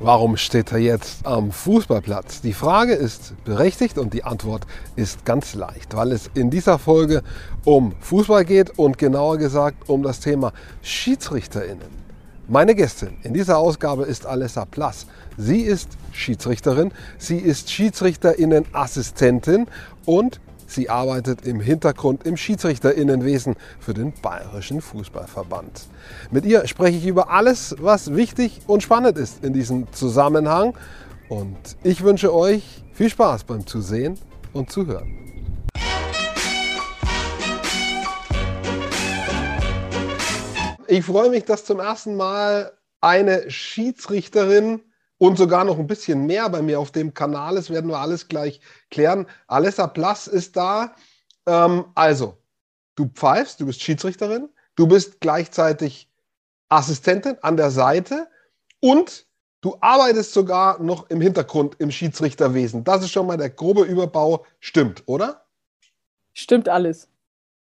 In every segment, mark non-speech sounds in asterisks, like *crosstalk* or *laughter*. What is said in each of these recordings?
Warum steht er jetzt am Fußballplatz? Die Frage ist berechtigt und die Antwort ist ganz leicht, weil es in dieser Folge um Fußball geht und genauer gesagt um das Thema Schiedsrichterinnen. Meine Gästin in dieser Ausgabe ist Alessa Plass. Sie ist Schiedsrichterin, sie ist Schiedsrichterinnen-Assistentin und Sie arbeitet im Hintergrund im Schiedsrichterinnenwesen für den Bayerischen Fußballverband. Mit ihr spreche ich über alles, was wichtig und spannend ist in diesem Zusammenhang. Und ich wünsche euch viel Spaß beim Zusehen und Zuhören. Ich freue mich, dass zum ersten Mal eine Schiedsrichterin und sogar noch ein bisschen mehr bei mir auf dem Kanal ist, werden wir alles gleich klären. Alessa Plass ist da. Ähm, also, du pfeifst, du bist Schiedsrichterin, du bist gleichzeitig Assistentin an der Seite und du arbeitest sogar noch im Hintergrund im Schiedsrichterwesen. Das ist schon mal der grobe Überbau. Stimmt, oder? Stimmt alles.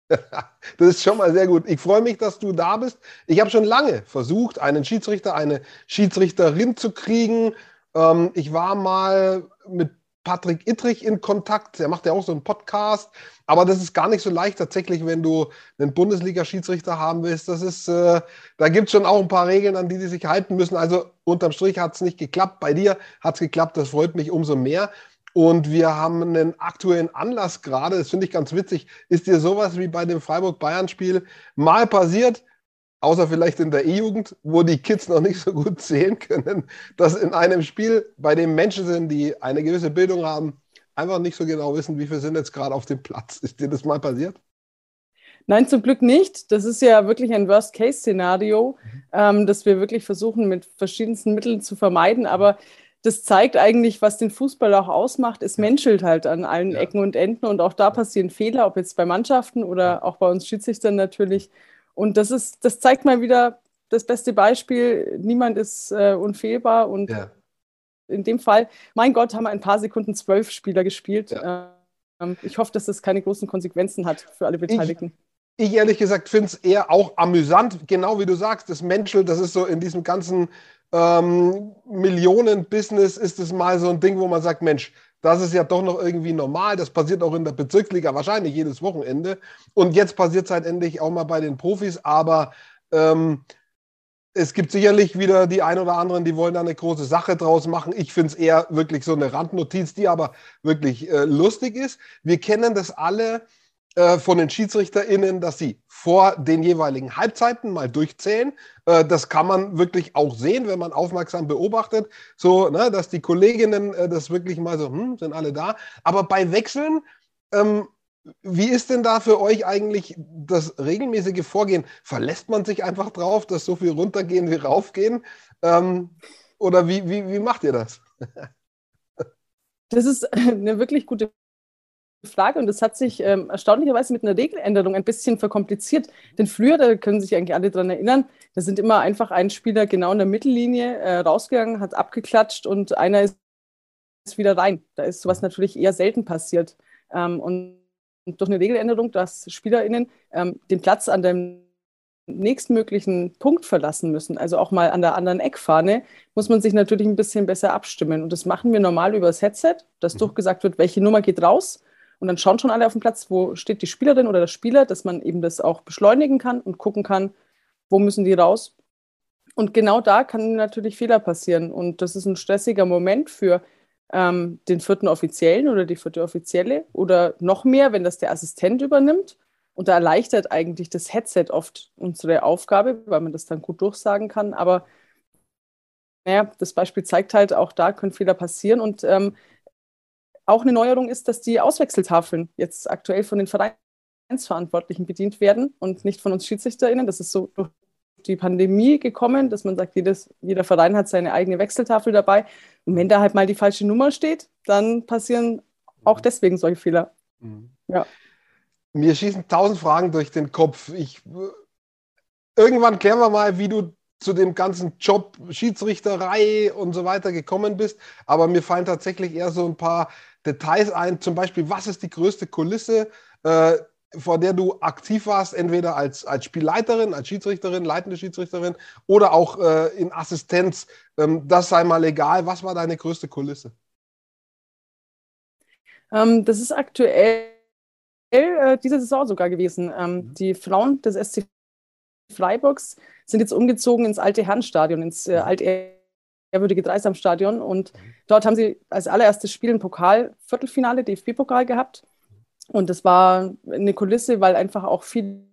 *laughs* Das ist schon mal sehr gut. Ich freue mich, dass du da bist. Ich habe schon lange versucht, einen Schiedsrichter, eine Schiedsrichterin zu kriegen. Ähm, ich war mal mit Patrick Ittrich in Kontakt. Er macht ja auch so einen Podcast. Aber das ist gar nicht so leicht tatsächlich, wenn du einen Bundesliga-Schiedsrichter haben willst. Das ist, äh, da gibt es schon auch ein paar Regeln, an die die sich halten müssen. Also unterm Strich hat es nicht geklappt. Bei dir hat es geklappt. Das freut mich umso mehr. Und wir haben einen aktuellen Anlass gerade, das finde ich ganz witzig. Ist dir sowas wie bei dem Freiburg-Bayern-Spiel mal passiert, außer vielleicht in der E-Jugend, wo die Kids noch nicht so gut sehen können, dass in einem Spiel, bei dem Menschen sind, die eine gewisse Bildung haben, einfach nicht so genau wissen, wie viele sind jetzt gerade auf dem Platz. Ist dir das mal passiert? Nein, zum Glück nicht. Das ist ja wirklich ein Worst-Case-Szenario, mhm. ähm, das wir wirklich versuchen mit verschiedensten Mitteln zu vermeiden. Aber das zeigt eigentlich, was den Fußball auch ausmacht. Es menschelt halt an allen ja. Ecken und Enden und auch da passieren Fehler, ob jetzt bei Mannschaften oder auch bei uns Schiedsrichtern natürlich. Und das ist, das zeigt mal wieder das beste Beispiel. Niemand ist äh, unfehlbar und ja. in dem Fall, mein Gott, haben wir ein paar Sekunden zwölf Spieler gespielt. Ja. Ähm, ich hoffe, dass das keine großen Konsequenzen hat für alle Beteiligten. Ich, ich ehrlich gesagt finde es eher auch amüsant, genau wie du sagst, das menschelt, das ist so in diesem ganzen ähm, Millionen-Business ist es mal so ein Ding, wo man sagt, Mensch, das ist ja doch noch irgendwie normal. Das passiert auch in der Bezirksliga wahrscheinlich jedes Wochenende. Und jetzt passiert es halt endlich auch mal bei den Profis. Aber ähm, es gibt sicherlich wieder die ein oder anderen, die wollen da eine große Sache draus machen. Ich finde es eher wirklich so eine Randnotiz, die aber wirklich äh, lustig ist. Wir kennen das alle äh, von den SchiedsrichterInnen, dass sie vor den jeweiligen Halbzeiten mal durchzählen. Äh, das kann man wirklich auch sehen, wenn man aufmerksam beobachtet, so, ne, dass die Kolleginnen äh, das wirklich mal so, hm, sind alle da. Aber bei Wechseln, ähm, wie ist denn da für euch eigentlich das regelmäßige Vorgehen? Verlässt man sich einfach drauf, dass so viel runtergehen wie raufgehen? Ähm, oder wie, wie, wie macht ihr das? Das ist eine wirklich gute Frage und das hat sich ähm, erstaunlicherweise mit einer Regeländerung ein bisschen verkompliziert. Denn früher, da können sich eigentlich alle daran erinnern, da sind immer einfach ein Spieler genau in der Mittellinie äh, rausgegangen, hat abgeklatscht und einer ist wieder rein. Da ist sowas natürlich eher selten passiert. Ähm, und durch eine Regeländerung, dass SpielerInnen ähm, den Platz an dem nächstmöglichen Punkt verlassen müssen, also auch mal an der anderen Eckfahne, muss man sich natürlich ein bisschen besser abstimmen. Und das machen wir normal über das Headset, dass mhm. durchgesagt wird, welche Nummer geht raus und dann schauen schon alle auf dem Platz, wo steht die Spielerin oder der Spieler, dass man eben das auch beschleunigen kann und gucken kann, wo müssen die raus. Und genau da kann natürlich Fehler passieren. Und das ist ein stressiger Moment für ähm, den vierten Offiziellen oder die vierte Offizielle oder noch mehr, wenn das der Assistent übernimmt. Und da erleichtert eigentlich das Headset oft unsere Aufgabe, weil man das dann gut durchsagen kann. Aber naja, das Beispiel zeigt halt, auch da können Fehler passieren. Und ähm, auch eine Neuerung ist, dass die Auswechseltafeln jetzt aktuell von den Vereinsverantwortlichen bedient werden und nicht von uns SchiedsrichterInnen. Das ist so durch die Pandemie gekommen, dass man sagt, jedes, jeder Verein hat seine eigene Wechseltafel dabei. Und wenn da halt mal die falsche Nummer steht, dann passieren auch deswegen solche Fehler. Mhm. Ja. Mir schießen tausend Fragen durch den Kopf. Ich, irgendwann klären wir mal, wie du zu dem ganzen Job Schiedsrichterei und so weiter gekommen bist. Aber mir fallen tatsächlich eher so ein paar Details ein, zum Beispiel, was ist die größte Kulisse? Äh, vor der du aktiv warst, entweder als, als Spielleiterin, als Schiedsrichterin, leitende Schiedsrichterin oder auch äh, in Assistenz. Ähm, das sei mal egal. Was war deine größte Kulisse? Ähm, das ist aktuell äh, diese Saison sogar gewesen. Ähm, mhm. Die Frauen des SC Freiburgs sind jetzt umgezogen ins alte Herrenstadion, ins äh, mhm. Altehrwürdige Dreisamstadion. Und mhm. dort haben sie als allererstes Spiel ein Pokal-Viertelfinale, DFB-Pokal gehabt. Und das war eine Kulisse, weil einfach auch viele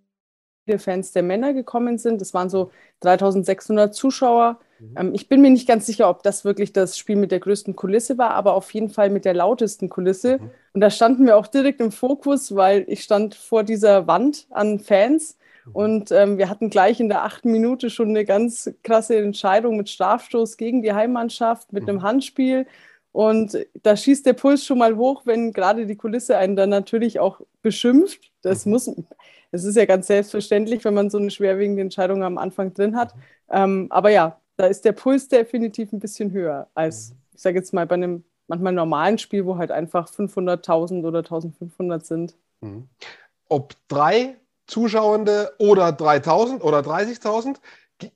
Fans der Männer gekommen sind. Das waren so 3600 Zuschauer. Mhm. Ähm, ich bin mir nicht ganz sicher, ob das wirklich das Spiel mit der größten Kulisse war, aber auf jeden Fall mit der lautesten Kulisse. Mhm. Und da standen wir auch direkt im Fokus, weil ich stand vor dieser Wand an Fans. Und ähm, wir hatten gleich in der achten Minute schon eine ganz krasse Entscheidung mit Strafstoß gegen die Heimmannschaft, mit einem mhm. Handspiel. Und da schießt der Puls schon mal hoch, wenn gerade die Kulisse einen dann natürlich auch beschimpft. Das mhm. muss, es ist ja ganz selbstverständlich, wenn man so eine schwerwiegende Entscheidung am Anfang drin hat. Ähm, aber ja, da ist der Puls definitiv ein bisschen höher als, mhm. ich sage jetzt mal, bei einem manchmal normalen Spiel, wo halt einfach 500.000 oder 1.500 sind. Mhm. Ob drei Zuschauende oder 3.000 oder 30.000,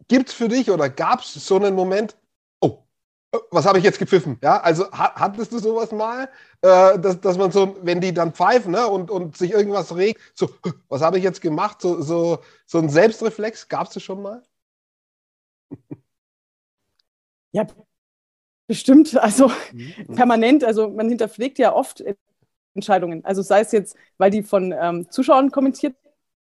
gibt es für dich oder gab es so einen Moment, oh, äh, was habe ich jetzt gepfiffen? Ja, also hattest du sowas mal, äh, dass, dass man so, wenn die dann pfeifen ne, und, und sich irgendwas regt, so, was habe ich jetzt gemacht? So, so, so ein Selbstreflex, gab es das schon mal? *laughs* Ja, bestimmt. Also mhm. permanent. Also man hinterfragt ja oft Entscheidungen. Also sei es jetzt, weil die von ähm, Zuschauern kommentiert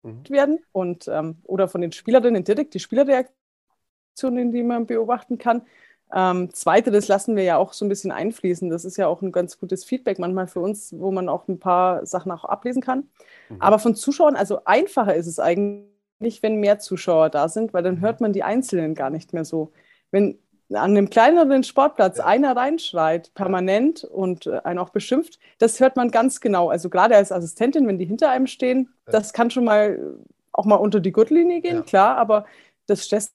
mhm. werden und ähm, oder von den Spielerinnen direkt die Spielerreaktionen, die man beobachten kann. Ähm, zweite, das lassen wir ja auch so ein bisschen einfließen. Das ist ja auch ein ganz gutes Feedback manchmal für uns, wo man auch ein paar Sachen auch ablesen kann. Mhm. Aber von Zuschauern, also einfacher ist es eigentlich, wenn mehr Zuschauer da sind, weil dann mhm. hört man die Einzelnen gar nicht mehr so. Wenn an einem kleineren Sportplatz einer reinschreit, permanent und äh, einen auch beschimpft, das hört man ganz genau. Also gerade als Assistentin, wenn die hinter einem stehen, das kann schon mal auch mal unter die Gürtellinie gehen, ja. klar, aber das stresst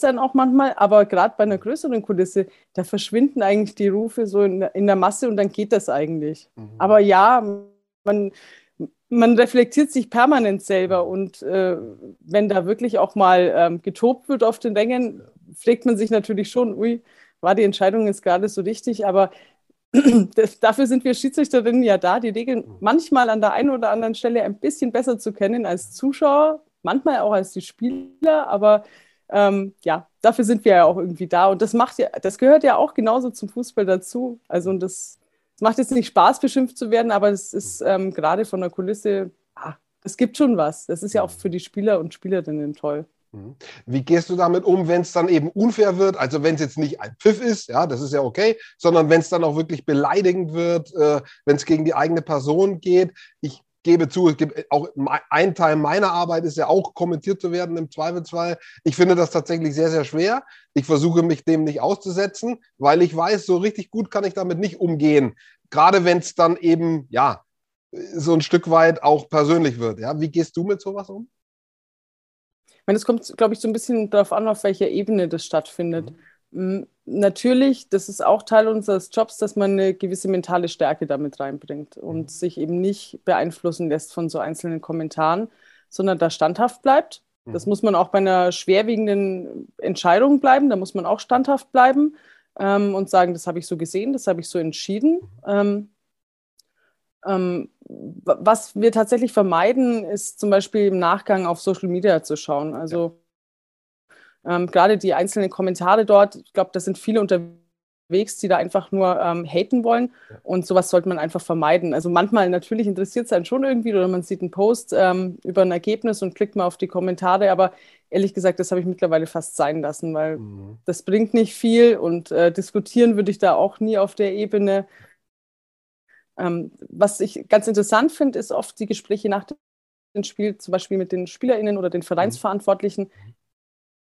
dann auch manchmal. Aber gerade bei einer größeren Kulisse, da verschwinden eigentlich die Rufe so in, in der Masse und dann geht das eigentlich. Mhm. Aber ja, man, man reflektiert sich permanent selber und äh, wenn da wirklich auch mal ähm, getobt wird auf den Rängen, fragt man sich natürlich schon, ui, war die Entscheidung jetzt gerade so richtig, aber *clears throat* dafür sind wir Schiedsrichterinnen ja da, die Regeln manchmal an der einen oder anderen Stelle ein bisschen besser zu kennen als Zuschauer, manchmal auch als die Spieler, aber ähm, ja, dafür sind wir ja auch irgendwie da. Und das macht ja, das gehört ja auch genauso zum Fußball dazu. Also und das, das macht jetzt nicht Spaß, beschimpft zu werden, aber es ist ähm, gerade von der Kulisse, ah, es gibt schon was. Das ist ja auch für die Spieler und Spielerinnen toll. Mhm. Wie gehst du damit um, wenn es dann eben unfair wird? Also wenn es jetzt nicht ein Pfiff ist, ja, das ist ja okay, sondern wenn es dann auch wirklich beleidigend wird, äh, wenn es gegen die eigene Person geht. Ich gebe zu, es gibt auch ein Teil meiner Arbeit ist ja auch kommentiert zu werden im Zweifelsfall. Ich finde das tatsächlich sehr, sehr schwer. Ich versuche mich dem nicht auszusetzen, weil ich weiß, so richtig gut kann ich damit nicht umgehen. Gerade wenn es dann eben, ja, so ein Stück weit auch persönlich wird. Ja, wie gehst du mit sowas um? Ich meine, es kommt, glaube ich, so ein bisschen darauf an, auf welcher Ebene das stattfindet. Mhm. Natürlich, das ist auch Teil unseres Jobs, dass man eine gewisse mentale Stärke damit reinbringt und mhm. sich eben nicht beeinflussen lässt von so einzelnen Kommentaren, sondern da standhaft bleibt. Mhm. Das muss man auch bei einer schwerwiegenden Entscheidung bleiben, da muss man auch standhaft bleiben ähm, und sagen, das habe ich so gesehen, das habe ich so entschieden. Ähm, was wir tatsächlich vermeiden, ist zum Beispiel im Nachgang auf Social Media zu schauen. Also ähm, gerade die einzelnen Kommentare dort, ich glaube, da sind viele unterwegs, die da einfach nur ähm, haten wollen. Und sowas sollte man einfach vermeiden. Also manchmal natürlich interessiert es einen schon irgendwie oder man sieht einen Post ähm, über ein Ergebnis und klickt mal auf die Kommentare, aber ehrlich gesagt, das habe ich mittlerweile fast sein lassen, weil mhm. das bringt nicht viel und äh, diskutieren würde ich da auch nie auf der Ebene. Ähm, was ich ganz interessant finde, ist oft die Gespräche nach dem Spiel, zum Beispiel mit den SpielerInnen oder den Vereinsverantwortlichen, mhm.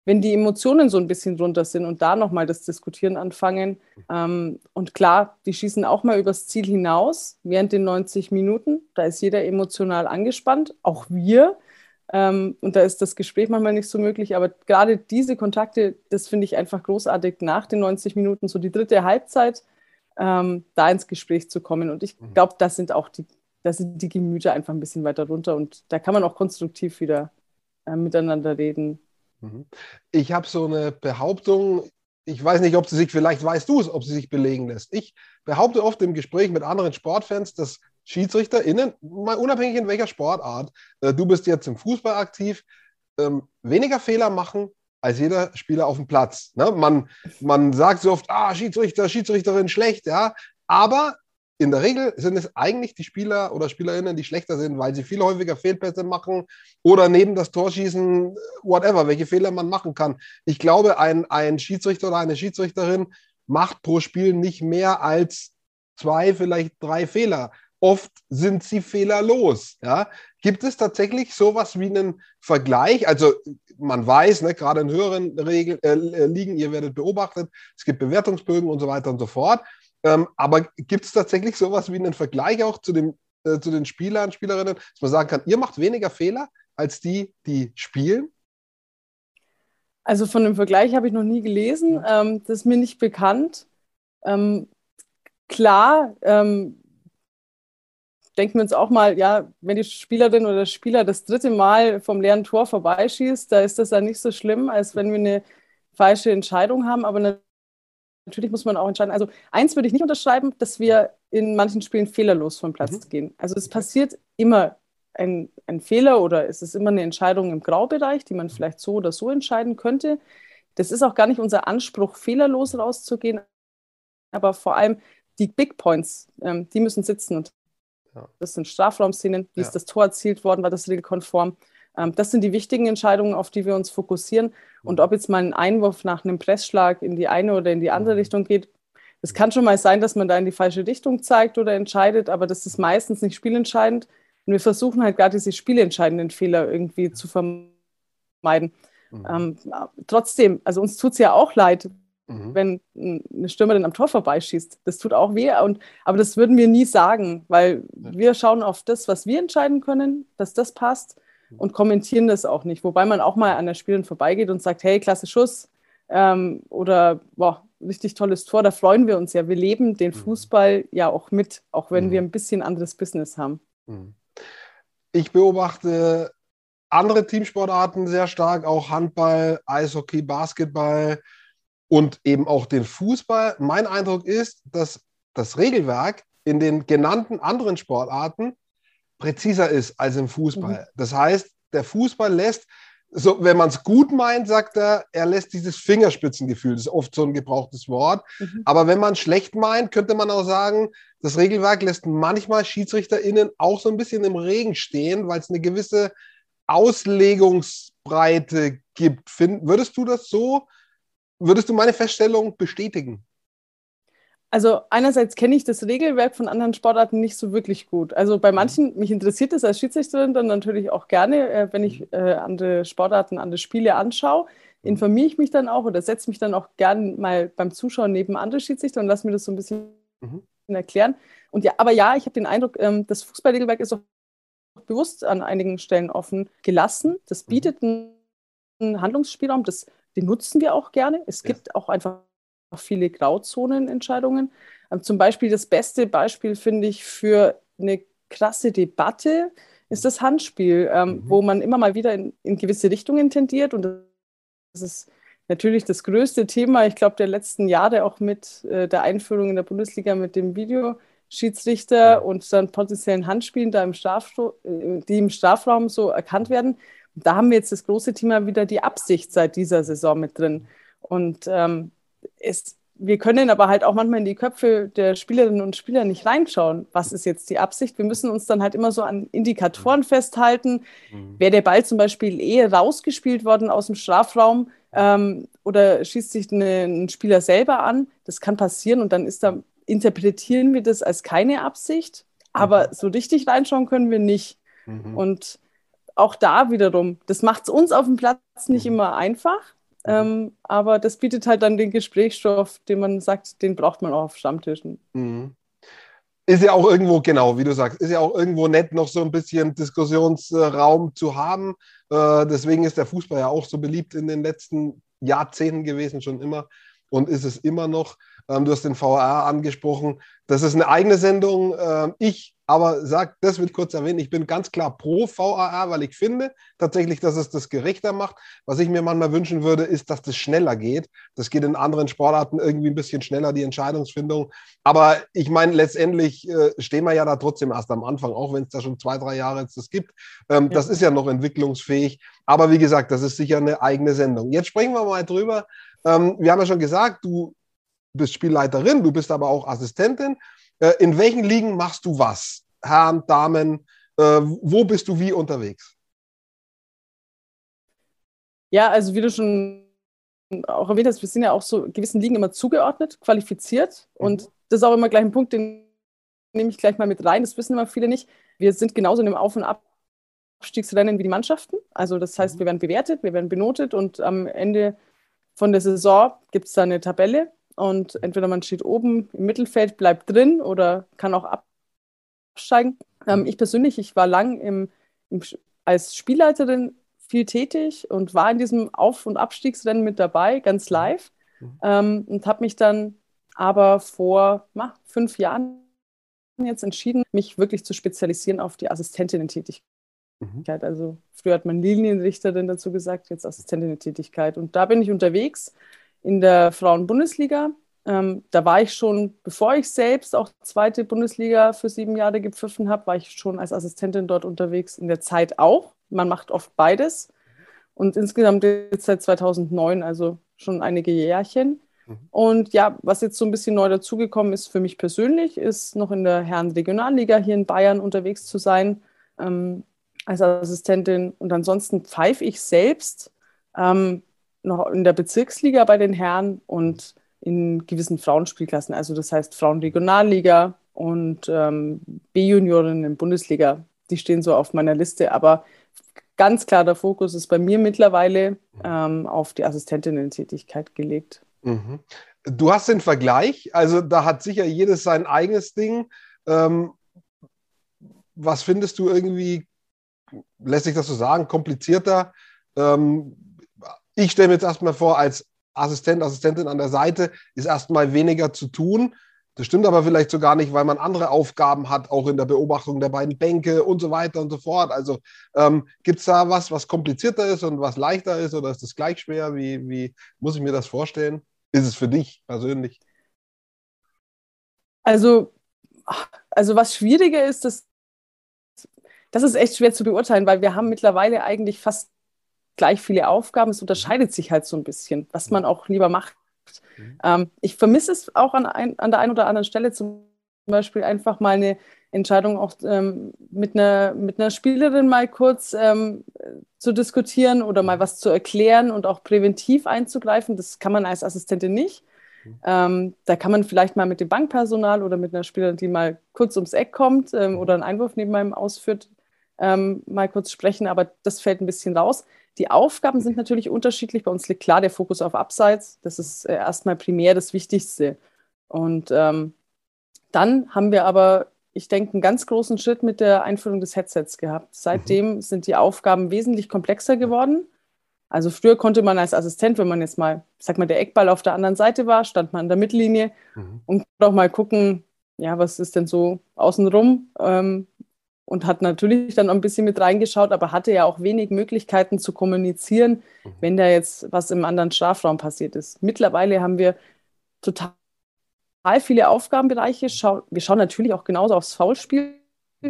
wenn die Emotionen so ein bisschen drunter sind und da nochmal das Diskutieren anfangen. Ähm, und klar, die schießen auch mal übers Ziel hinaus während den 90 Minuten. Da ist jeder emotional angespannt, auch wir. Ähm, und da ist das Gespräch manchmal nicht so möglich. Aber gerade diese Kontakte, das finde ich einfach großartig nach den 90 Minuten, so die dritte Halbzeit ähm, da ins Gespräch zu kommen. Und ich mhm. glaube, das sind auch die da sind die Gemüter einfach ein bisschen weiter runter und da kann man auch konstruktiv wieder äh, miteinander reden. Mhm. Ich habe so eine Behauptung, ich weiß nicht, ob sie sich, vielleicht weißt du es, ob sie sich belegen lässt. Ich behaupte oft im Gespräch mit anderen Sportfans, dass SchiedsrichterInnen, mal unabhängig in welcher Sportart, äh, du bist jetzt im Fußball aktiv, ähm, weniger Fehler machen als jeder Spieler auf dem Platz. Ne? Man, man sagt so oft, ah, Schiedsrichter, Schiedsrichterin schlecht, ja, aber in der Regel sind es eigentlich die Spieler oder Spielerinnen, die schlechter sind, weil sie viel häufiger Fehlpässe machen oder neben das Tor schießen, whatever, welche Fehler man machen kann. Ich glaube, ein, ein Schiedsrichter oder eine Schiedsrichterin macht pro Spiel nicht mehr als zwei, vielleicht drei Fehler. Oft sind sie fehlerlos. Ja? Gibt es tatsächlich sowas wie einen Vergleich? Also man weiß, ne, gerade in höheren Regel, äh, Ligen, ihr werdet beobachtet, es gibt Bewertungsbögen und so weiter und so fort. Ähm, aber gibt es tatsächlich sowas wie einen Vergleich auch zu, dem, äh, zu den Spielern, Spielerinnen, dass man sagen kann, ihr macht weniger Fehler als die, die spielen? Also von dem Vergleich habe ich noch nie gelesen. Ähm, das ist mir nicht bekannt. Ähm, klar, ähm, denken wir uns auch mal, ja, wenn die Spielerin oder der Spieler das dritte Mal vom leeren Tor vorbeischießt, da ist das dann nicht so schlimm, als wenn wir eine falsche Entscheidung haben. Aber natürlich muss man auch entscheiden. Also eins würde ich nicht unterschreiben, dass wir in manchen Spielen fehlerlos vom Platz mhm. gehen. Also es passiert immer ein, ein, Fehler oder es ist immer eine Entscheidung im Graubereich, die man mhm. vielleicht so oder so entscheiden könnte. Das ist auch gar nicht unser Anspruch, fehlerlos rauszugehen, aber vor allem die Big Points, ähm, die müssen sitzen und ja. das sind Strafraumszenen, wie ja. ist das Tor erzielt worden, war das regelkonform. Ähm, das sind die wichtigen Entscheidungen, auf die wir uns fokussieren. Und mhm. ob jetzt mal ein Einwurf nach einem Pressschlag in die eine oder in die andere mhm. Richtung geht, es kann schon mal sein, dass man da in die falsche Richtung zeigt oder entscheidet, aber das ist meistens nicht spielentscheidend. Und wir versuchen halt gerade diese spielentscheidenden Fehler irgendwie zu vermeiden. Mhm. Ähm, trotzdem, also uns tut es ja auch leid, mhm. wenn eine Stürmerin am Tor vorbeischießt. Das tut auch weh, und, aber das würden wir nie sagen, weil ja. wir schauen auf das, was wir entscheiden können, dass das passt und kommentieren das auch nicht. Wobei man auch mal an der Spielerin vorbeigeht und sagt, hey, klasse Schuss ähm, oder boah, richtig tolles Tor, da freuen wir uns ja. Wir leben den mhm. Fußball ja auch mit, auch wenn mhm. wir ein bisschen anderes Business haben. Mhm. Ich beobachte andere Teamsportarten sehr stark, auch Handball, Eishockey, Basketball und eben auch den Fußball. Mein Eindruck ist, dass das Regelwerk in den genannten anderen Sportarten präziser ist als im Fußball. Mhm. Das heißt, der Fußball lässt, so, wenn man es gut meint, sagt er, er lässt dieses Fingerspitzengefühl, das ist oft so ein gebrauchtes Wort. Mhm. Aber wenn man schlecht meint, könnte man auch sagen, das Regelwerk lässt manchmal SchiedsrichterInnen auch so ein bisschen im Regen stehen, weil es eine gewisse Auslegungsbreite gibt. Find, würdest du das so, würdest du meine Feststellung bestätigen? Also einerseits kenne ich das Regelwerk von anderen Sportarten nicht so wirklich gut. Also bei mhm. manchen, mich interessiert das als Schiedsrichterin dann natürlich auch gerne, äh, wenn ich äh, andere Sportarten, andere Spiele anschaue, mhm. informiere ich mich dann auch oder setze mich dann auch gerne mal beim Zuschauen neben andere Schiedsrichter und lasse mir das so ein bisschen mhm. erklären. Und ja, aber ja, ich habe den Eindruck, ähm, das Fußballregelwerk ist auch bewusst an einigen Stellen offen gelassen. Das mhm. bietet einen Handlungsspielraum, das, den nutzen wir auch gerne. Es gibt ja. auch einfach viele Grauzonenentscheidungen. Ähm, zum Beispiel das beste Beispiel finde ich für eine krasse Debatte ist das Handspiel, ähm, mhm. wo man immer mal wieder in, in, gewisse Richtungen tendiert. Und das ist natürlich das größte Thema, ich glaube, der letzten Jahre auch mit äh, der Einführung in der Bundesliga mit dem Videoschiedsrichter und dann potenziellen Handspielen, da im äh, die im Strafraum so erkannt werden. Da haben wir jetzt das große Thema wieder die Absicht seit dieser Saison mit drin. Und ähm, ist, wir können aber halt auch manchmal in die Köpfe der Spielerinnen und Spieler nicht reinschauen. Was ist jetzt die Absicht? Wir müssen uns dann halt immer so an Indikatoren festhalten. Mhm. Wäre der Ball zum Beispiel eher rausgespielt worden aus dem Strafraum ähm, oder schießt sich eine, ein Spieler selber an? Das kann passieren und dann ist da, interpretieren wir das als keine Absicht. Aber mhm. so richtig reinschauen können wir nicht. Mhm. Und auch da wiederum, das macht es uns auf dem Platz nicht mhm. immer einfach. Mhm. Ähm, aber das bietet halt dann den Gesprächsstoff, den man sagt, den braucht man auch auf Stammtischen. Mhm. Ist ja auch irgendwo, genau, wie du sagst, ist ja auch irgendwo nett, noch so ein bisschen Diskussionsraum zu haben. Äh, deswegen ist der Fußball ja auch so beliebt in den letzten Jahrzehnten gewesen, schon immer. und ist es immer noch. Ähm, du hast den VR angesprochen. Das ist eine eigene Sendung. Ähm, ich aber sag, das wird kurz erwähnt, ich bin ganz klar pro VAR, weil ich finde tatsächlich, dass es das gerechter macht. Was ich mir manchmal wünschen würde, ist, dass das schneller geht. Das geht in anderen Sportarten irgendwie ein bisschen schneller, die Entscheidungsfindung. Aber ich meine, letztendlich äh, stehen wir ja da trotzdem erst am Anfang, auch wenn es da schon zwei, drei Jahre jetzt das gibt. Ähm, ja. Das ist ja noch entwicklungsfähig. Aber wie gesagt, das ist sicher eine eigene Sendung. Jetzt sprechen wir mal drüber. Ähm, wir haben ja schon gesagt, du bist Spielleiterin, du bist aber auch Assistentin. Äh, in welchen Ligen machst du was? Herren, Damen, äh, wo bist du wie unterwegs? Ja, also wie du schon auch erwähnt hast, wir sind ja auch so gewissen Ligen immer zugeordnet, qualifiziert. Mhm. Und das ist auch immer gleich ein Punkt, den nehme ich gleich mal mit rein. Das wissen immer viele nicht. Wir sind genauso in einem Auf- und Abstiegsrennen wie die Mannschaften. Also das heißt, mhm. wir werden bewertet, wir werden benotet und am Ende von der Saison gibt es da eine Tabelle und entweder man steht oben im Mittelfeld, bleibt drin oder kann auch absteigen. Ähm, ich persönlich, ich war lang im, im, als Spielleiterin viel tätig und war in diesem Auf- und Abstiegsrennen mit dabei, ganz live. Mhm. Ähm, und habe mich dann aber vor na, fünf Jahren jetzt entschieden, mich wirklich zu spezialisieren auf die Assistentinnen-Tätigkeit. Mhm. Also früher hat man Linienrichterin dazu gesagt, jetzt Assistentinnen-Tätigkeit. Und da bin ich unterwegs in der Frauen-Bundesliga. Ähm, da war ich schon, bevor ich selbst auch zweite Bundesliga für sieben Jahre gepfiffen habe, war ich schon als Assistentin dort unterwegs, in der Zeit auch. Man macht oft beides. Und insgesamt jetzt seit 2009, also schon einige Jährchen. Mhm. Und ja, was jetzt so ein bisschen neu dazugekommen ist für mich persönlich, ist noch in der Herren Regionalliga hier in Bayern unterwegs zu sein ähm, als Assistentin. Und ansonsten pfeife ich selbst ähm, noch in der Bezirksliga bei den Herren und in gewissen Frauenspielklassen. Also das heißt Frauenregionalliga und ähm, B-Junioren in Bundesliga. Die stehen so auf meiner Liste. Aber ganz klar, der Fokus ist bei mir mittlerweile ähm, auf die Assistentinnen-Tätigkeit gelegt. Mhm. Du hast den Vergleich, also da hat sicher jedes sein eigenes Ding. Ähm, was findest du irgendwie, lässt sich das so sagen, komplizierter? Ähm, ich stelle mir jetzt erstmal vor, als Assistent, Assistentin an der Seite ist erstmal weniger zu tun. Das stimmt aber vielleicht so gar nicht, weil man andere Aufgaben hat, auch in der Beobachtung der beiden Bänke und so weiter und so fort. Also ähm, gibt es da was, was komplizierter ist und was leichter ist oder ist das gleich schwer? Wie, wie muss ich mir das vorstellen? Ist es für dich persönlich? Also, also was schwieriger ist, das, das ist echt schwer zu beurteilen, weil wir haben mittlerweile eigentlich fast gleich viele Aufgaben. Es unterscheidet sich halt so ein bisschen, was man auch lieber macht. Mhm. Ähm, ich vermisse es auch an, ein, an der einen oder anderen Stelle zum Beispiel einfach mal eine Entscheidung auch ähm, mit, einer, mit einer Spielerin mal kurz ähm, zu diskutieren oder mal was zu erklären und auch präventiv einzugreifen. Das kann man als Assistentin nicht. Mhm. Ähm, da kann man vielleicht mal mit dem Bankpersonal oder mit einer Spielerin, die mal kurz ums Eck kommt ähm, oder einen Einwurf neben einem ausführt, ähm, mal kurz sprechen, aber das fällt ein bisschen raus. Die Aufgaben sind natürlich unterschiedlich. Bei uns liegt klar der Fokus auf Abseits. Das ist äh, erstmal primär das Wichtigste. Und ähm, dann haben wir aber, ich denke, einen ganz großen Schritt mit der Einführung des Headsets gehabt. Seitdem mhm. sind die Aufgaben wesentlich komplexer geworden. Also früher konnte man als Assistent, wenn man jetzt mal, sag mal, der Eckball auf der anderen Seite war, stand man an der Mittellinie mhm. und auch mal gucken, ja, was ist denn so außenrum? Ähm, und hat natürlich dann ein bisschen mit reingeschaut, aber hatte ja auch wenig Möglichkeiten zu kommunizieren, mhm. wenn da jetzt was im anderen Strafraum passiert ist. Mittlerweile haben wir total viele Aufgabenbereiche. wir schauen natürlich auch genauso aufs Foulspiel,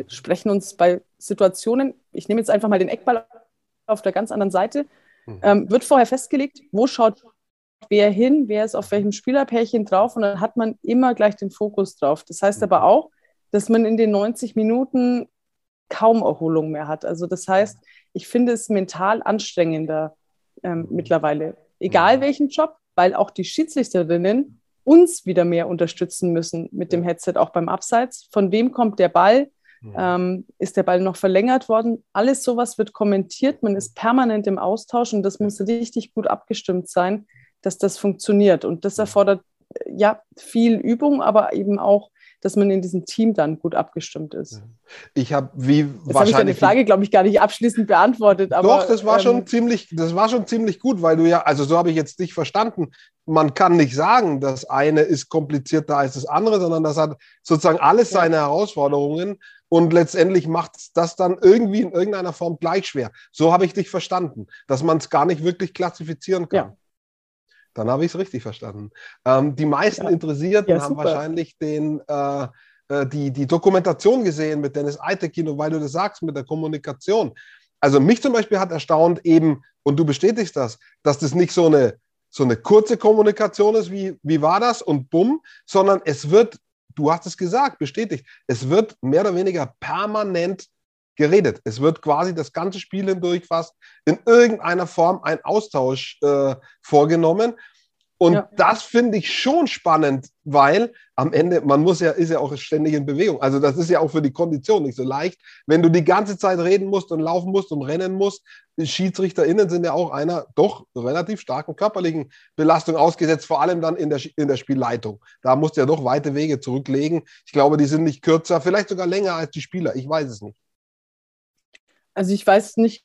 sprechen uns bei Situationen, ich nehme jetzt einfach mal den Eckball auf der ganz anderen Seite, mhm. ähm, wird vorher festgelegt, wo schaut wer hin, wer ist auf welchem Spielerpärchen drauf und dann hat man immer gleich den Fokus drauf. Das heißt aber mhm. auch, dass man in den 90 Minuten kaum Erholung mehr hat. Also das heißt, ich finde es mental anstrengender ähm, mittlerweile, egal mhm. welchen Job, weil auch die Schiedsrichterinnen uns wieder mehr unterstützen müssen mit dem Headset, auch beim Abseits. Von wem kommt der Ball? Mhm. Ähm, ist der Ball noch verlängert worden? Alles sowas wird kommentiert. Man ist permanent im Austausch und das muss richtig gut abgestimmt sein, dass das funktioniert. Und das erfordert ja viel Übung, aber eben auch dass man in diesem Team dann gut abgestimmt ist. Ich habe wie Jetzt wahrscheinlich habe ich deine Frage, glaube ich, gar nicht abschließend beantwortet. Aber, Doch, das war ähm, schon ziemlich, das war schon ziemlich gut, weil du ja, also so habe ich jetzt dich verstanden. Man kann nicht sagen, das eine ist komplizierter als das andere, sondern das hat sozusagen alles seine ja. Herausforderungen und letztendlich macht das dann irgendwie in irgendeiner Form gleich schwer. So habe ich dich verstanden, dass man es gar nicht wirklich klassifizieren kann. Ja. Dann habe ich es richtig verstanden. Ähm, die meisten ja. Interessierten ja, haben wahrscheinlich den, äh, äh, die, die Dokumentation gesehen mit Dennis Eitekino, weil du das sagst mit der Kommunikation. Also mich zum Beispiel hat erstaunt eben, und du bestätigst das, dass das nicht so eine, so eine kurze Kommunikation ist, wie, wie war das und bumm, sondern es wird, du hast es gesagt, bestätigt, es wird mehr oder weniger permanent geredet. Es wird quasi das ganze Spiel hindurch fast in irgendeiner Form ein Austausch äh, vorgenommen. Und ja. das finde ich schon spannend, weil am Ende, man muss ja, ist ja auch ständig in Bewegung. Also das ist ja auch für die Kondition nicht so leicht. Wenn du die ganze Zeit reden musst und laufen musst und rennen musst, die SchiedsrichterInnen sind ja auch einer doch relativ starken körperlichen Belastung ausgesetzt, vor allem dann in der, in der Spielleitung. Da musst du ja doch weite Wege zurücklegen. Ich glaube, die sind nicht kürzer, vielleicht sogar länger als die Spieler. Ich weiß es nicht. Also ich weiß nicht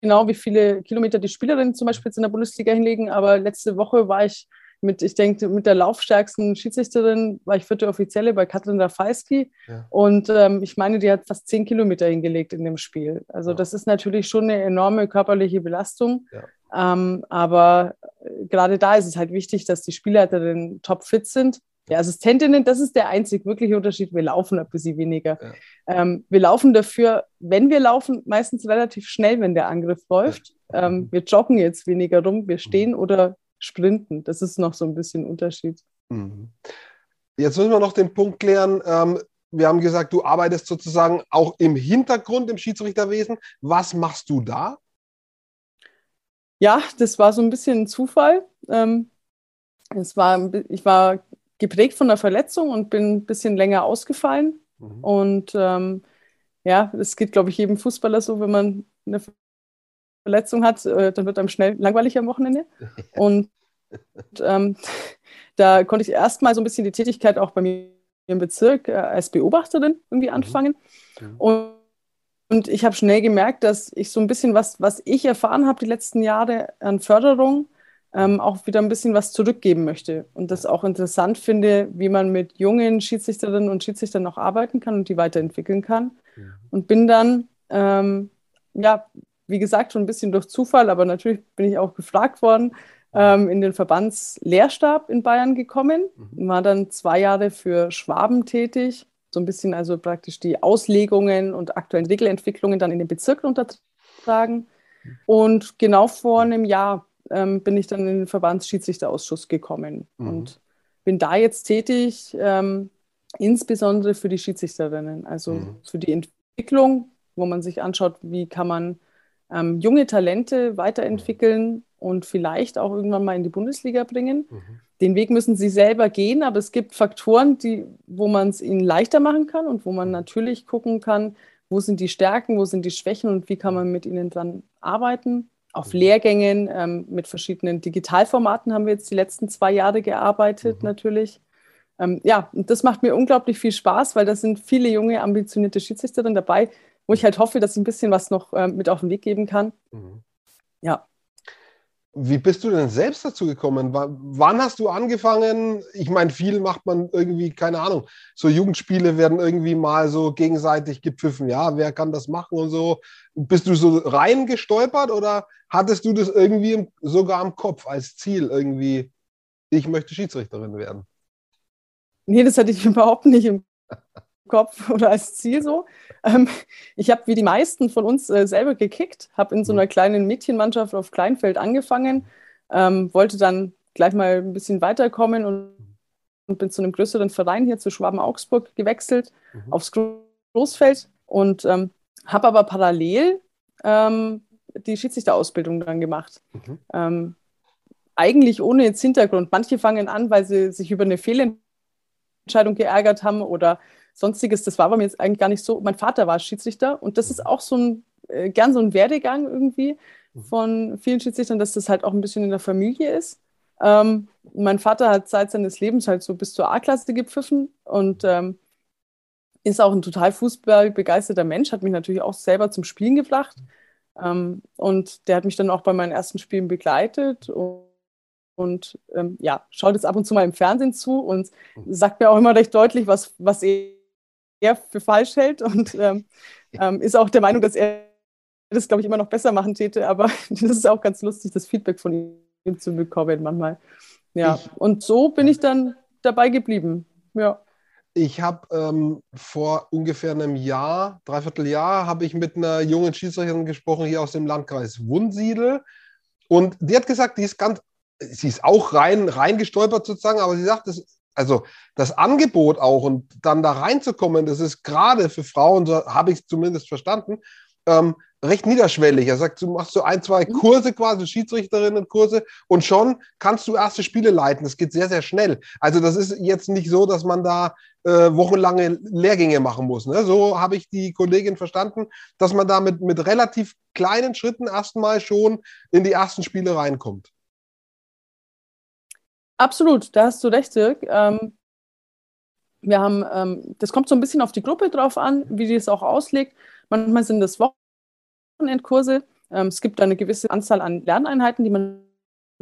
genau, wie viele Kilometer die Spielerinnen zum Beispiel jetzt in der Bundesliga hinlegen, aber letzte Woche war ich mit, ich denke, mit der laufstärksten Schiedsrichterin, war ich vierte Offizielle bei Katrin Rafalski. Ja. Und ähm, ich meine, die hat fast zehn Kilometer hingelegt in dem Spiel. Also ja. das ist natürlich schon eine enorme körperliche Belastung. Ja. Ähm, aber äh, gerade da ist es halt wichtig, dass die Spielleiterinnen topfit sind die Assistentinnen, das ist der einzig wirkliche Unterschied. Wir laufen ein bisschen weniger. Ja. Ähm, wir laufen dafür, wenn wir laufen, meistens relativ schnell, wenn der Angriff läuft. Ja. Ähm, wir joggen jetzt weniger rum, wir stehen mhm. oder sprinten. Das ist noch so ein bisschen Unterschied. Mhm. Jetzt müssen wir noch den Punkt klären. Ähm, wir haben gesagt, du arbeitest sozusagen auch im Hintergrund im Schiedsrichterwesen. Was machst du da? Ja, das war so ein bisschen ein Zufall. Ähm, es war, ich war geprägt von einer Verletzung und bin ein bisschen länger ausgefallen. Mhm. Und ähm, ja, es geht, glaube ich, jedem Fußballer so, wenn man eine Verletzung hat, äh, dann wird einem schnell langweilig am Wochenende. *laughs* und ähm, da konnte ich erstmal so ein bisschen die Tätigkeit auch bei mir im Bezirk äh, als Beobachterin irgendwie mhm. anfangen. Mhm. Und, und ich habe schnell gemerkt, dass ich so ein bisschen was, was ich erfahren habe die letzten Jahre an Förderung, ähm, auch wieder ein bisschen was zurückgeben möchte und das auch interessant finde, wie man mit jungen Schiedsrichterinnen und Schiedsrichtern noch arbeiten kann und die weiterentwickeln kann. Ja. Und bin dann, ähm, ja, wie gesagt, schon ein bisschen durch Zufall, aber natürlich bin ich auch gefragt worden, ähm, in den Verbandslehrstab in Bayern gekommen, mhm. war dann zwei Jahre für Schwaben tätig, so ein bisschen also praktisch die Auslegungen und aktuellen Regelentwicklungen dann in den Bezirken untertragen. Und genau vor einem Jahr ähm, bin ich dann in den Verbandsschiedsrichterausschuss gekommen mhm. und bin da jetzt tätig, ähm, insbesondere für die Schiedsrichterinnen, also mhm. für die Entwicklung, wo man sich anschaut, wie kann man ähm, junge Talente weiterentwickeln mhm. und vielleicht auch irgendwann mal in die Bundesliga bringen. Mhm. Den Weg müssen sie selber gehen, aber es gibt Faktoren, die, wo man es ihnen leichter machen kann und wo man mhm. natürlich gucken kann, wo sind die Stärken, wo sind die Schwächen und wie kann man mit ihnen dann arbeiten auf mhm. Lehrgängen ähm, mit verschiedenen Digitalformaten haben wir jetzt die letzten zwei Jahre gearbeitet, mhm. natürlich. Ähm, ja, und das macht mir unglaublich viel Spaß, weil da sind viele junge, ambitionierte Schiedsrichterinnen dabei, wo ich halt hoffe, dass ich ein bisschen was noch ähm, mit auf den Weg geben kann. Mhm. Ja. Wie bist du denn selbst dazu gekommen? W wann hast du angefangen? Ich meine, viel macht man irgendwie, keine Ahnung, so Jugendspiele werden irgendwie mal so gegenseitig gepfiffen. Ja, wer kann das machen und so? Bist du so rein gestolpert oder hattest du das irgendwie sogar am Kopf als Ziel irgendwie, ich möchte Schiedsrichterin werden? Nee, das hatte ich *laughs* überhaupt nicht im Kopf *laughs* oder als Ziel so. Ähm, ich habe wie die meisten von uns äh, selber gekickt, habe in so einer mhm. kleinen Mädchenmannschaft auf Kleinfeld angefangen, ähm, wollte dann gleich mal ein bisschen weiterkommen und, und, bin zu einem größeren Verein hier zu Schwaben-Augsburg gewechselt, mhm. aufs Großfeld und ähm, habe aber parallel ähm, die Schiedsrichterausbildung dann gemacht. Mhm. Ähm, eigentlich ohne jetzt Hintergrund. Manche fangen an, weil sie sich über eine Fehlentscheidung geärgert haben oder sonstiges. Das war bei mir jetzt eigentlich gar nicht so. Mein Vater war Schiedsrichter und das ist auch so ein, äh, gern so ein Werdegang irgendwie mhm. von vielen Schiedsrichtern, dass das halt auch ein bisschen in der Familie ist. Ähm, mein Vater hat seit seines Lebens halt so bis zur A-Klasse gepfiffen und ähm, ist auch ein total fußballbegeisterter Mensch, hat mich natürlich auch selber zum Spielen gebracht. Ähm, und der hat mich dann auch bei meinen ersten Spielen begleitet und, und ähm, ja, schaut jetzt ab und zu mal im Fernsehen zu und sagt mir auch immer recht deutlich, was, was er für falsch hält und ähm, ähm, ist auch der Meinung, dass er das, glaube ich, immer noch besser machen täte. Aber *laughs* das ist auch ganz lustig, das Feedback von ihm zu bekommen manchmal. Ja, ich, und so bin ich dann dabei geblieben. Ja. Ich habe ähm, vor ungefähr einem Jahr, dreiviertel Jahr, habe ich mit einer jungen Schiedsrichterin gesprochen hier aus dem Landkreis Wunsiedel. Und die hat gesagt, die ist ganz, sie ist auch rein, reingestolpert sozusagen, aber sie sagt, das, also das Angebot auch und dann da reinzukommen, das ist gerade für Frauen, so habe ich es zumindest verstanden, ähm, recht niederschwellig. Er sagt, du machst so ein, zwei mhm. Kurse quasi, Schiedsrichterinnenkurse und schon kannst du erste Spiele leiten. Das geht sehr, sehr schnell. Also das ist jetzt nicht so, dass man da äh, wochenlange Lehrgänge machen muss. Ne? So habe ich die Kollegin verstanden, dass man da mit, mit relativ kleinen Schritten erstmal schon in die ersten Spiele reinkommt. Absolut, da hast du recht, Dirk. Ähm, wir haben, ähm, das kommt so ein bisschen auf die Gruppe drauf an, wie die es auch auslegt. Manchmal sind das Wochenendkurse. Ähm, es gibt eine gewisse Anzahl an Lerneinheiten, die man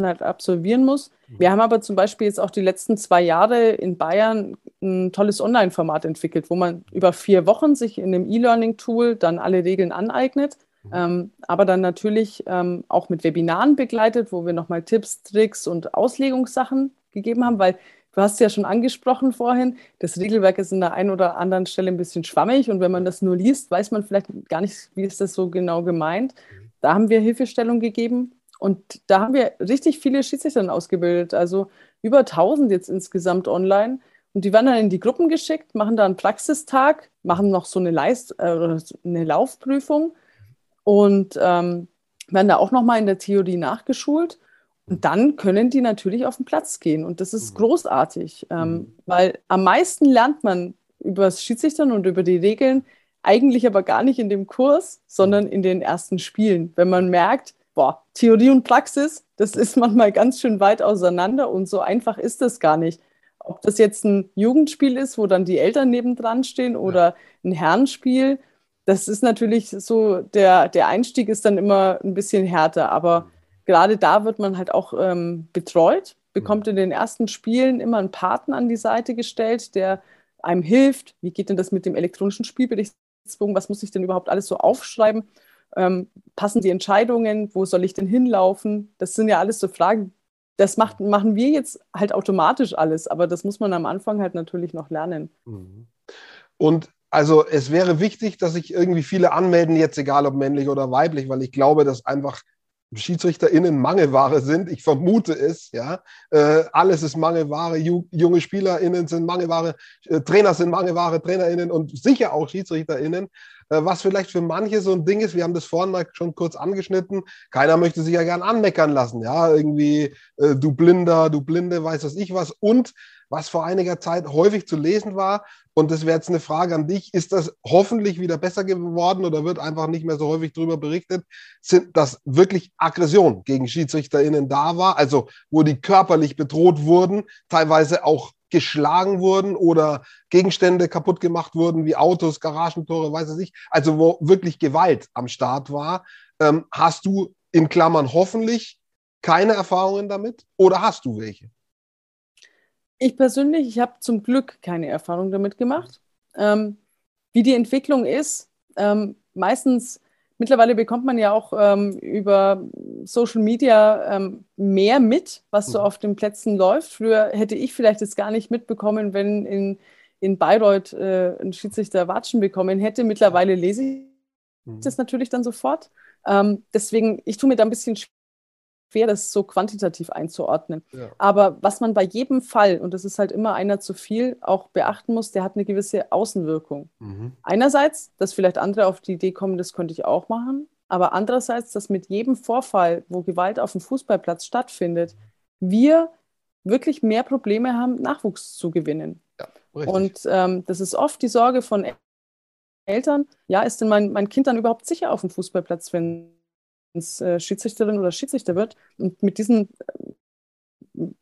halt absolvieren muss. Mhm. Wir haben aber zum Beispiel jetzt auch die letzten zwei Jahre in Bayern ein tolles Online-Format entwickelt, wo man über vier Wochen sich in dem E-Learning-Tool dann alle Regeln aneignet. Ähm, aber dann natürlich ähm, auch mit Webinaren begleitet, wo wir nochmal Tipps, Tricks und Auslegungssachen gegeben haben, weil Du hast ja schon angesprochen vorhin, das Regelwerk ist an der einen oder anderen Stelle ein bisschen schwammig und wenn man das nur liest, weiß man vielleicht gar nicht, wie ist das so genau gemeint. Da haben wir Hilfestellung gegeben und da haben wir richtig viele Schiedsrichter ausgebildet, also über 1000 jetzt insgesamt online. Und die werden dann in die Gruppen geschickt, machen da einen Praxistag, machen noch so eine, Leist äh, eine Laufprüfung und ähm, werden da auch nochmal in der Theorie nachgeschult. Und dann können die natürlich auf den Platz gehen. Und das ist mhm. großartig, ähm, mhm. weil am meisten lernt man über das Schiedsrichtern und über die Regeln, eigentlich aber gar nicht in dem Kurs, sondern in den ersten Spielen. Wenn man merkt, boah, Theorie und Praxis, das ist manchmal ganz schön weit auseinander und so einfach ist das gar nicht. Ob das jetzt ein Jugendspiel ist, wo dann die Eltern nebendran stehen oder ein Herrenspiel, das ist natürlich so, der, der Einstieg ist dann immer ein bisschen härter, aber gerade da wird man halt auch ähm, betreut, bekommt mhm. in den ersten Spielen immer einen Paten an die Seite gestellt, der einem hilft. Wie geht denn das mit dem elektronischen Spielberichtsbogen? Was muss ich denn überhaupt alles so aufschreiben? Ähm, passen die Entscheidungen? Wo soll ich denn hinlaufen? Das sind ja alles so Fragen. Das macht, machen wir jetzt halt automatisch alles, aber das muss man am Anfang halt natürlich noch lernen. Mhm. Und also es wäre wichtig, dass sich irgendwie viele anmelden, jetzt egal ob männlich oder weiblich, weil ich glaube, dass einfach SchiedsrichterInnen Mangelware sind. Ich vermute es, ja. Äh, alles ist Mangelware. Ju junge SpielerInnen sind Mangelware, äh, Trainer sind Mangelware, TrainerInnen und sicher auch SchiedsrichterInnen. Äh, was vielleicht für manche so ein Ding ist, wir haben das vorhin mal schon kurz angeschnitten. Keiner möchte sich ja gern anmeckern lassen, ja. Irgendwie, äh, du Blinder, du Blinde, weiß was ich was. Und was vor einiger Zeit häufig zu lesen war. Und das wäre jetzt eine Frage an dich. Ist das hoffentlich wieder besser geworden oder wird einfach nicht mehr so häufig darüber berichtet, sind, dass wirklich Aggression gegen SchiedsrichterInnen da war, also wo die körperlich bedroht wurden, teilweise auch geschlagen wurden oder Gegenstände kaputt gemacht wurden, wie Autos, Garagentore, weiß ich nicht. Also wo wirklich Gewalt am Start war. Ähm, hast du in Klammern hoffentlich keine Erfahrungen damit oder hast du welche? Ich persönlich, ich habe zum Glück keine Erfahrung damit gemacht. Ähm, wie die Entwicklung ist, ähm, meistens, mittlerweile bekommt man ja auch ähm, über Social Media ähm, mehr mit, was so mhm. auf den Plätzen läuft. Früher hätte ich vielleicht jetzt gar nicht mitbekommen, wenn in, in Bayreuth äh, ein Schiedsrichter Watschen bekommen hätte. Mittlerweile lese ich mhm. das natürlich dann sofort. Ähm, deswegen, ich tue mir da ein bisschen schwer schwer, das so quantitativ einzuordnen. Ja. Aber was man bei jedem Fall, und das ist halt immer einer zu viel, auch beachten muss, der hat eine gewisse Außenwirkung. Mhm. Einerseits, dass vielleicht andere auf die Idee kommen, das könnte ich auch machen, aber andererseits, dass mit jedem Vorfall, wo Gewalt auf dem Fußballplatz stattfindet, wir wirklich mehr Probleme haben, Nachwuchs zu gewinnen. Ja, und ähm, das ist oft die Sorge von Eltern, ja, ist denn mein, mein Kind dann überhaupt sicher auf dem Fußballplatz, wenn Schiedsrichterin oder Schiedsrichter wird. Und mit diesen äh,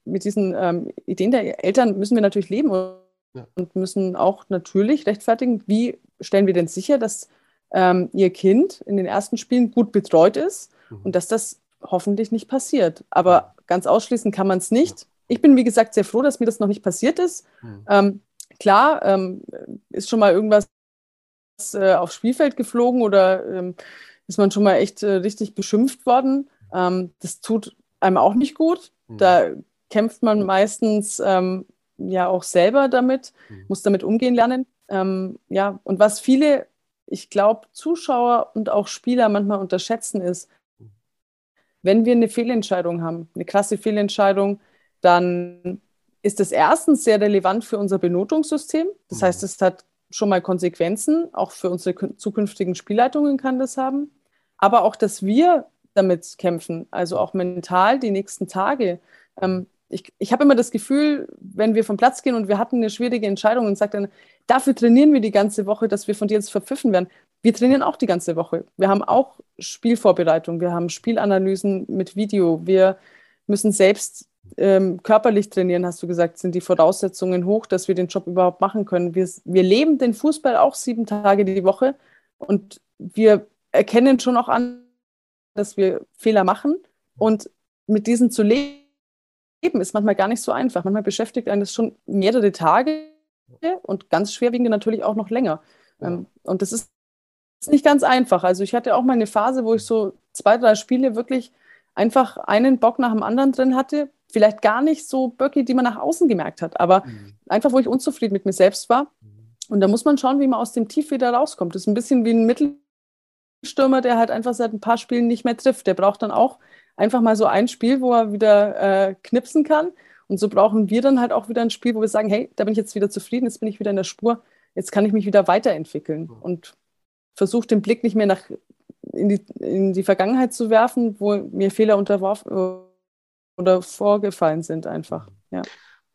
mit diesen ähm, Ideen der Eltern müssen wir natürlich leben und, ja. und, müssen auch natürlich rechtfertigen, wie stellen wir denn sicher, dass ähm, ihr Kind in den ersten Spielen gut betreut ist mhm. und dass das hoffentlich nicht passiert. Aber ganz ausschließen kann man es nicht. Ich bin, wie gesagt, sehr froh, dass mir das noch nicht passiert ist. Mhm. Ähm, klar, ähm, ist schon mal irgendwas äh, aufs Spielfeld geflogen oder ähm, ist man schon mal echt äh, richtig beschimpft worden. Ähm, das tut einem auch nicht gut. Mhm. Da kämpft man meistens ähm, ja auch selber damit, mhm. muss damit umgehen lernen. Ähm, ja, und was viele, ich glaube, Zuschauer und auch Spieler manchmal unterschätzen ist, wenn wir eine Fehlentscheidung haben, eine krasse Fehlentscheidung, dann ist das erstens sehr relevant für unser Benotungssystem. Das heißt, mhm. es hat schon mal Konsequenzen, auch für unsere zukünftigen Spielleitungen kann das haben. Aber auch, dass wir damit kämpfen, also auch mental die nächsten Tage. Ähm, ich, ich habe immer das Gefühl, wenn wir vom Platz gehen und wir hatten eine schwierige Entscheidung und sagt dann, dafür trainieren wir die ganze Woche, dass wir von dir jetzt verpfiffen werden. Wir trainieren auch die ganze Woche. Wir haben auch Spielvorbereitung, wir haben Spielanalysen mit Video, wir müssen selbst ähm, körperlich trainieren, hast du gesagt, sind die Voraussetzungen hoch, dass wir den Job überhaupt machen können. Wir, wir leben den Fußball auch sieben Tage die Woche und wir erkennen schon auch an, dass wir Fehler machen und mit diesen zu leben ist manchmal gar nicht so einfach. Manchmal beschäftigt einen das schon mehrere Tage und ganz schwerwiegende natürlich auch noch länger. Ähm, und das ist nicht ganz einfach. Also ich hatte auch mal eine Phase, wo ich so zwei, drei Spiele wirklich einfach einen Bock nach dem anderen drin hatte. Vielleicht gar nicht so Böcke, die man nach außen gemerkt hat, aber mhm. einfach, wo ich unzufrieden mit mir selbst war. Mhm. Und da muss man schauen, wie man aus dem Tief wieder rauskommt. Das ist ein bisschen wie ein Mittel Stürmer, der halt einfach seit ein paar Spielen nicht mehr trifft. Der braucht dann auch einfach mal so ein Spiel, wo er wieder äh, knipsen kann. Und so brauchen wir dann halt auch wieder ein Spiel, wo wir sagen, hey, da bin ich jetzt wieder zufrieden, jetzt bin ich wieder in der Spur, jetzt kann ich mich wieder weiterentwickeln. Und versuche den Blick nicht mehr nach in die, in die Vergangenheit zu werfen, wo mir Fehler unterworfen oder vorgefallen sind einfach. Ja.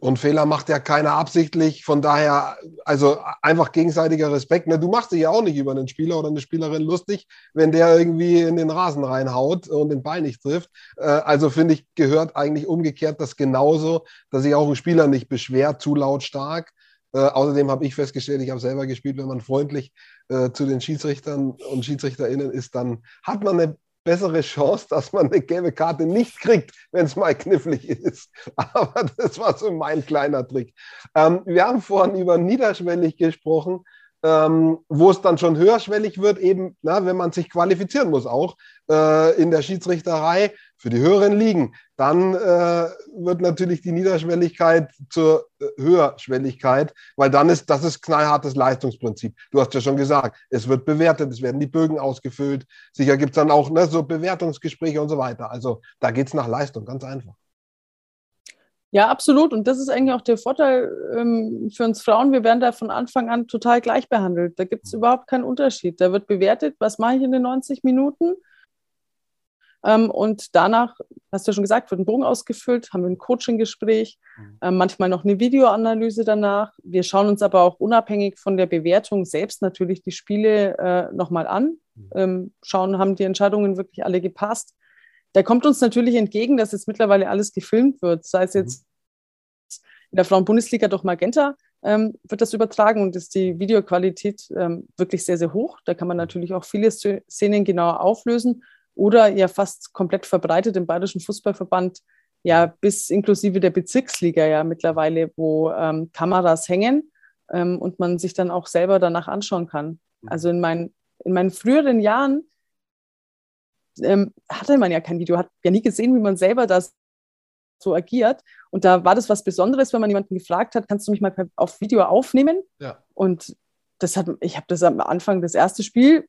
Und Fehler macht ja keiner absichtlich. Von daher, also einfach gegenseitiger Respekt. Ne, du machst dich ja auch nicht über einen Spieler oder eine Spielerin lustig, wenn der irgendwie in den Rasen reinhaut und den Ball nicht trifft. Äh, also finde ich, gehört eigentlich umgekehrt das genauso, dass sich auch ein Spieler nicht beschwert, zu lautstark. Äh, außerdem habe ich festgestellt, ich habe selber gespielt, wenn man freundlich äh, zu den Schiedsrichtern und SchiedsrichterInnen ist, dann hat man eine bessere Chance, dass man eine gelbe Karte nicht kriegt, wenn es mal knifflig ist. *laughs* Aber das war so mein kleiner Trick. Ähm, wir haben vorhin über niederschwellig gesprochen ähm, wo es dann schon höherschwellig wird, eben, na, wenn man sich qualifizieren muss, auch äh, in der Schiedsrichterei für die höheren Ligen. Dann äh, wird natürlich die Niederschwelligkeit zur äh, Höherschwelligkeit, weil dann ist das ist knallhartes Leistungsprinzip. Du hast ja schon gesagt, es wird bewertet, es werden die Bögen ausgefüllt. Sicher gibt es dann auch ne, so Bewertungsgespräche und so weiter. Also da geht es nach Leistung, ganz einfach. Ja, absolut. Und das ist eigentlich auch der Vorteil ähm, für uns Frauen. Wir werden da von Anfang an total gleich behandelt. Da gibt es überhaupt keinen Unterschied. Da wird bewertet, was mache ich in den 90 Minuten. Ähm, und danach, hast du ja schon gesagt, wird ein Bogen ausgefüllt, haben wir ein Coaching-Gespräch, ähm, manchmal noch eine Videoanalyse danach. Wir schauen uns aber auch unabhängig von der Bewertung selbst natürlich die Spiele äh, nochmal an, mhm. ähm, schauen, haben die Entscheidungen wirklich alle gepasst da kommt uns natürlich entgegen, dass jetzt mittlerweile alles gefilmt wird, sei es jetzt in der Frauen-Bundesliga durch Magenta ähm, wird das übertragen und ist die Videoqualität ähm, wirklich sehr, sehr hoch. Da kann man natürlich auch viele Szenen genauer auflösen oder ja fast komplett verbreitet im Bayerischen Fußballverband, ja bis inklusive der Bezirksliga ja mittlerweile, wo ähm, Kameras hängen ähm, und man sich dann auch selber danach anschauen kann. Mhm. Also in, mein, in meinen früheren Jahren ähm, hatte man ja kein Video, hat ja nie gesehen, wie man selber das so agiert. Und da war das was Besonderes, wenn man jemanden gefragt hat, kannst du mich mal auf Video aufnehmen? Ja. Und das hat, ich habe das am Anfang, das erste Spiel,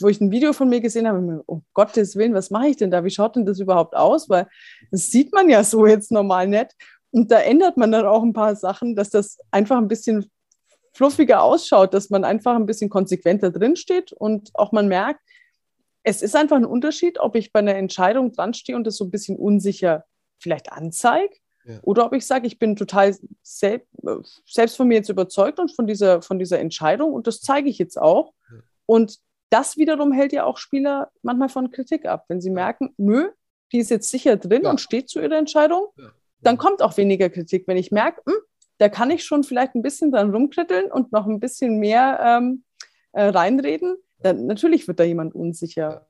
wo ich ein Video von mir gesehen habe, mir, um Gottes Willen, was mache ich denn da? Wie schaut denn das überhaupt aus? Weil das sieht man ja so jetzt normal nicht. Und da ändert man dann auch ein paar Sachen, dass das einfach ein bisschen fluffiger ausschaut, dass man einfach ein bisschen konsequenter drinsteht und auch man merkt, es ist einfach ein Unterschied, ob ich bei einer Entscheidung dran stehe und das so ein bisschen unsicher vielleicht anzeige ja. oder ob ich sage, ich bin total selb, selbst von mir jetzt überzeugt und von dieser, von dieser Entscheidung und das zeige ich jetzt auch. Ja. Und das wiederum hält ja auch Spieler manchmal von Kritik ab, wenn sie merken, nö, die ist jetzt sicher drin ja. und steht zu ihrer Entscheidung. dann kommt auch weniger Kritik. Wenn ich merke, hm, da kann ich schon vielleicht ein bisschen dran rumkritteln und noch ein bisschen mehr ähm, äh, reinreden, dann natürlich wird da jemand unsicher.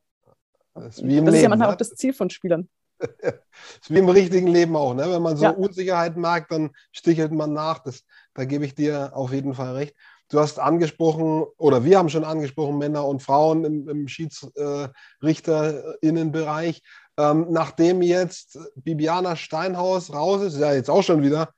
Das ist, das Leben, ist ja manchmal ne? auch das Ziel von Spielern. das *laughs* ist wie im richtigen Leben auch. Ne? Wenn man so ja. Unsicherheit mag, dann stichelt man nach. Das, da gebe ich dir auf jeden Fall recht. Du hast angesprochen, oder wir haben schon angesprochen, Männer und Frauen im, im Schiedsrichterinnenbereich. Ähm, nachdem jetzt Bibiana Steinhaus raus ist, ist ja jetzt auch schon wieder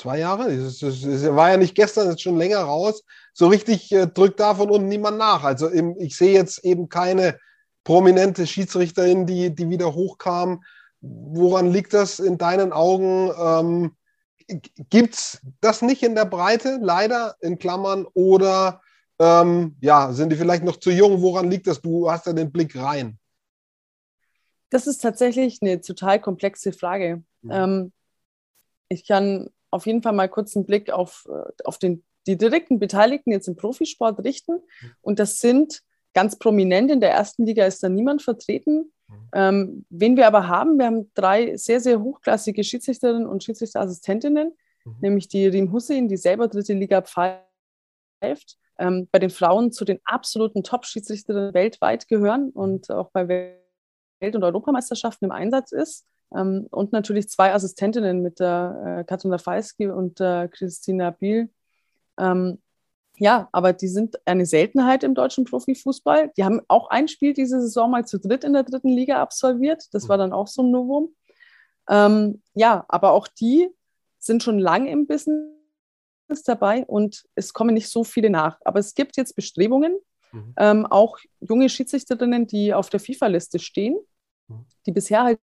zwei Jahre, das, das, das war ja nicht gestern, ist schon länger raus. So richtig äh, drückt da von unten niemand nach. Also im, ich sehe jetzt eben keine prominente Schiedsrichterin, die, die wieder hochkam. Woran liegt das in deinen Augen? Ähm, Gibt es das nicht in der Breite, leider in Klammern? Oder ähm, ja, sind die vielleicht noch zu jung? Woran liegt das? Du hast ja den Blick rein. Das ist tatsächlich eine total komplexe Frage. Mhm. Ähm, ich kann auf jeden Fall mal kurz einen Blick auf, äh, auf den, die direkten Beteiligten jetzt im Profisport richten. Mhm. Und das sind ganz prominent. In der ersten Liga ist da niemand vertreten. Mhm. Ähm, wen wir aber haben, wir haben drei sehr, sehr hochklassige Schiedsrichterinnen und Schiedsrichterassistentinnen, mhm. nämlich die Rim Hussein, die selber dritte Liga pfeift. Ähm, bei den Frauen zu den absoluten Top-Schiedsrichterinnen weltweit gehören und auch bei Welt- und Europameisterschaften im Einsatz ist. Ähm, und natürlich zwei Assistentinnen mit der äh, Katrin Rafalski und äh, Christina Biel. Ähm, ja, aber die sind eine Seltenheit im deutschen Profifußball. Die haben auch ein Spiel diese Saison mal zu dritt in der dritten Liga absolviert. Das war dann auch so ein Novum. Ähm, ja, aber auch die sind schon lang im Business dabei und es kommen nicht so viele nach. Aber es gibt jetzt Bestrebungen, mhm. ähm, auch junge Schiedsrichterinnen, die auf der FIFA-Liste stehen, mhm. die bisher halt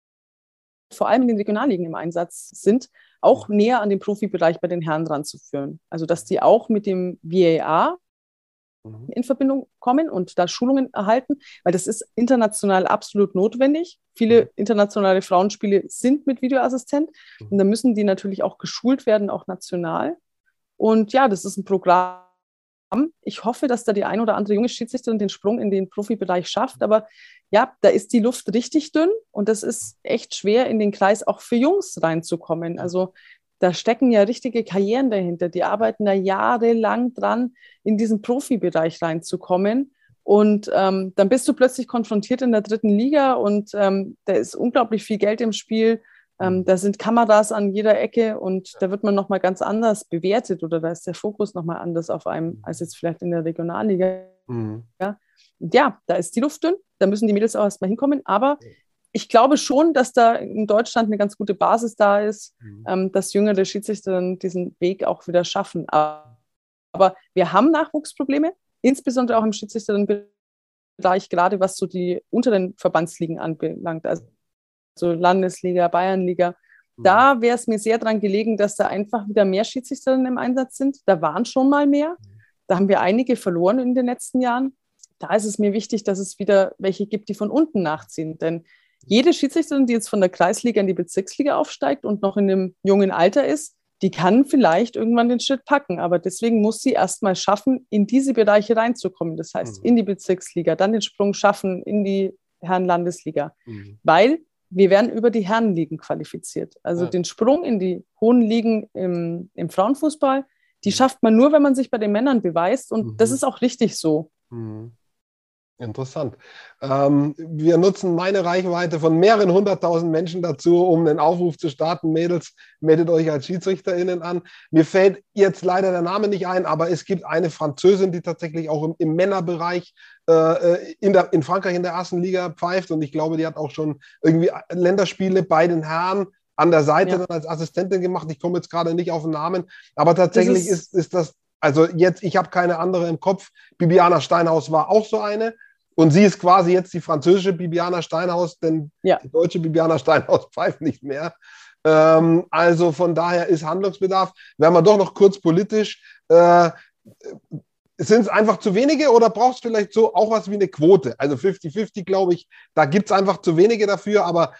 vor allem in den Regionalligen im Einsatz sind, auch näher an den Profibereich bei den Herren ranzuführen. Also dass die auch mit dem VAR mhm. in Verbindung kommen und da Schulungen erhalten, weil das ist international absolut notwendig. Viele mhm. internationale Frauenspiele sind mit Videoassistent mhm. und da müssen die natürlich auch geschult werden, auch national. Und ja, das ist ein Programm, ich hoffe, dass da die ein oder andere junge Schiedsrichterin den Sprung in den Profibereich schafft. Aber ja, da ist die Luft richtig dünn und das ist echt schwer, in den Kreis auch für Jungs reinzukommen. Also da stecken ja richtige Karrieren dahinter. Die arbeiten da jahrelang dran, in diesen Profibereich reinzukommen. Und ähm, dann bist du plötzlich konfrontiert in der dritten Liga und ähm, da ist unglaublich viel Geld im Spiel. Ähm, mhm. da sind Kameras an jeder Ecke und da wird man nochmal ganz anders bewertet oder da ist der Fokus nochmal anders auf einem mhm. als jetzt vielleicht in der Regionalliga. Mhm. Ja. ja, da ist die Luft dünn, da müssen die Mädels auch erstmal hinkommen, aber ich glaube schon, dass da in Deutschland eine ganz gute Basis da ist, mhm. ähm, dass jüngere Schiedsrichter diesen Weg auch wieder schaffen. Aber, aber wir haben Nachwuchsprobleme, insbesondere auch im Schiedsrichterbereich, gerade was so die unteren Verbandsligen anbelangt. Also so Landesliga, Bayernliga. Mhm. Da wäre es mir sehr daran gelegen, dass da einfach wieder mehr Schiedsrichterinnen im Einsatz sind. Da waren schon mal mehr. Mhm. Da haben wir einige verloren in den letzten Jahren. Da ist es mir wichtig, dass es wieder welche gibt, die von unten nachziehen. Denn jede Schiedsrichterin, die jetzt von der Kreisliga in die Bezirksliga aufsteigt und noch in einem jungen Alter ist, die kann vielleicht irgendwann den Schritt packen. Aber deswegen muss sie erst mal schaffen, in diese Bereiche reinzukommen. Das heißt, mhm. in die Bezirksliga, dann den Sprung schaffen in die Herrenlandesliga. Mhm. Weil wir werden über die Herrenligen qualifiziert. Also ja. den Sprung in die hohen Ligen im, im Frauenfußball, die mhm. schafft man nur, wenn man sich bei den Männern beweist. Und mhm. das ist auch richtig so. Mhm. Interessant. Ähm, wir nutzen meine Reichweite von mehreren hunderttausend Menschen dazu, um einen Aufruf zu starten. Mädels, meldet euch als SchiedsrichterInnen an. Mir fällt jetzt leider der Name nicht ein, aber es gibt eine Französin, die tatsächlich auch im, im Männerbereich äh, in, der, in Frankreich in der ersten Liga pfeift. Und ich glaube, die hat auch schon irgendwie Länderspiele bei den Herren an der Seite ja. dann als Assistentin gemacht. Ich komme jetzt gerade nicht auf den Namen, aber tatsächlich ist, ist, ist das also jetzt, ich habe keine andere im Kopf. Bibiana Steinhaus war auch so eine. Und sie ist quasi jetzt die französische Bibiana Steinhaus, denn ja. die deutsche Bibiana Steinhaus *laughs* pfeift nicht mehr. Ähm, also von daher ist Handlungsbedarf. Werden wir doch noch kurz politisch. Äh, sind es einfach zu wenige oder brauchst du vielleicht so auch was wie eine Quote? Also 50-50, glaube ich, da gibt es einfach zu wenige dafür, aber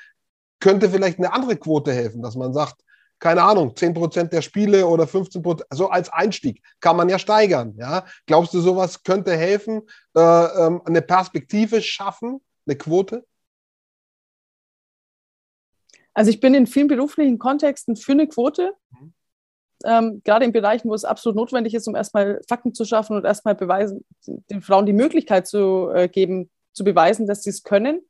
könnte vielleicht eine andere Quote helfen, dass man sagt, keine Ahnung, 10% der Spiele oder 15%, so als Einstieg kann man ja steigern. Ja? Glaubst du, sowas könnte helfen, äh, ähm, eine Perspektive schaffen, eine Quote? Also ich bin in vielen beruflichen Kontexten für eine Quote. Mhm. Ähm, gerade in Bereichen, wo es absolut notwendig ist, um erstmal Fakten zu schaffen und erstmal beweisen, den Frauen die Möglichkeit zu äh, geben, zu beweisen, dass sie es können.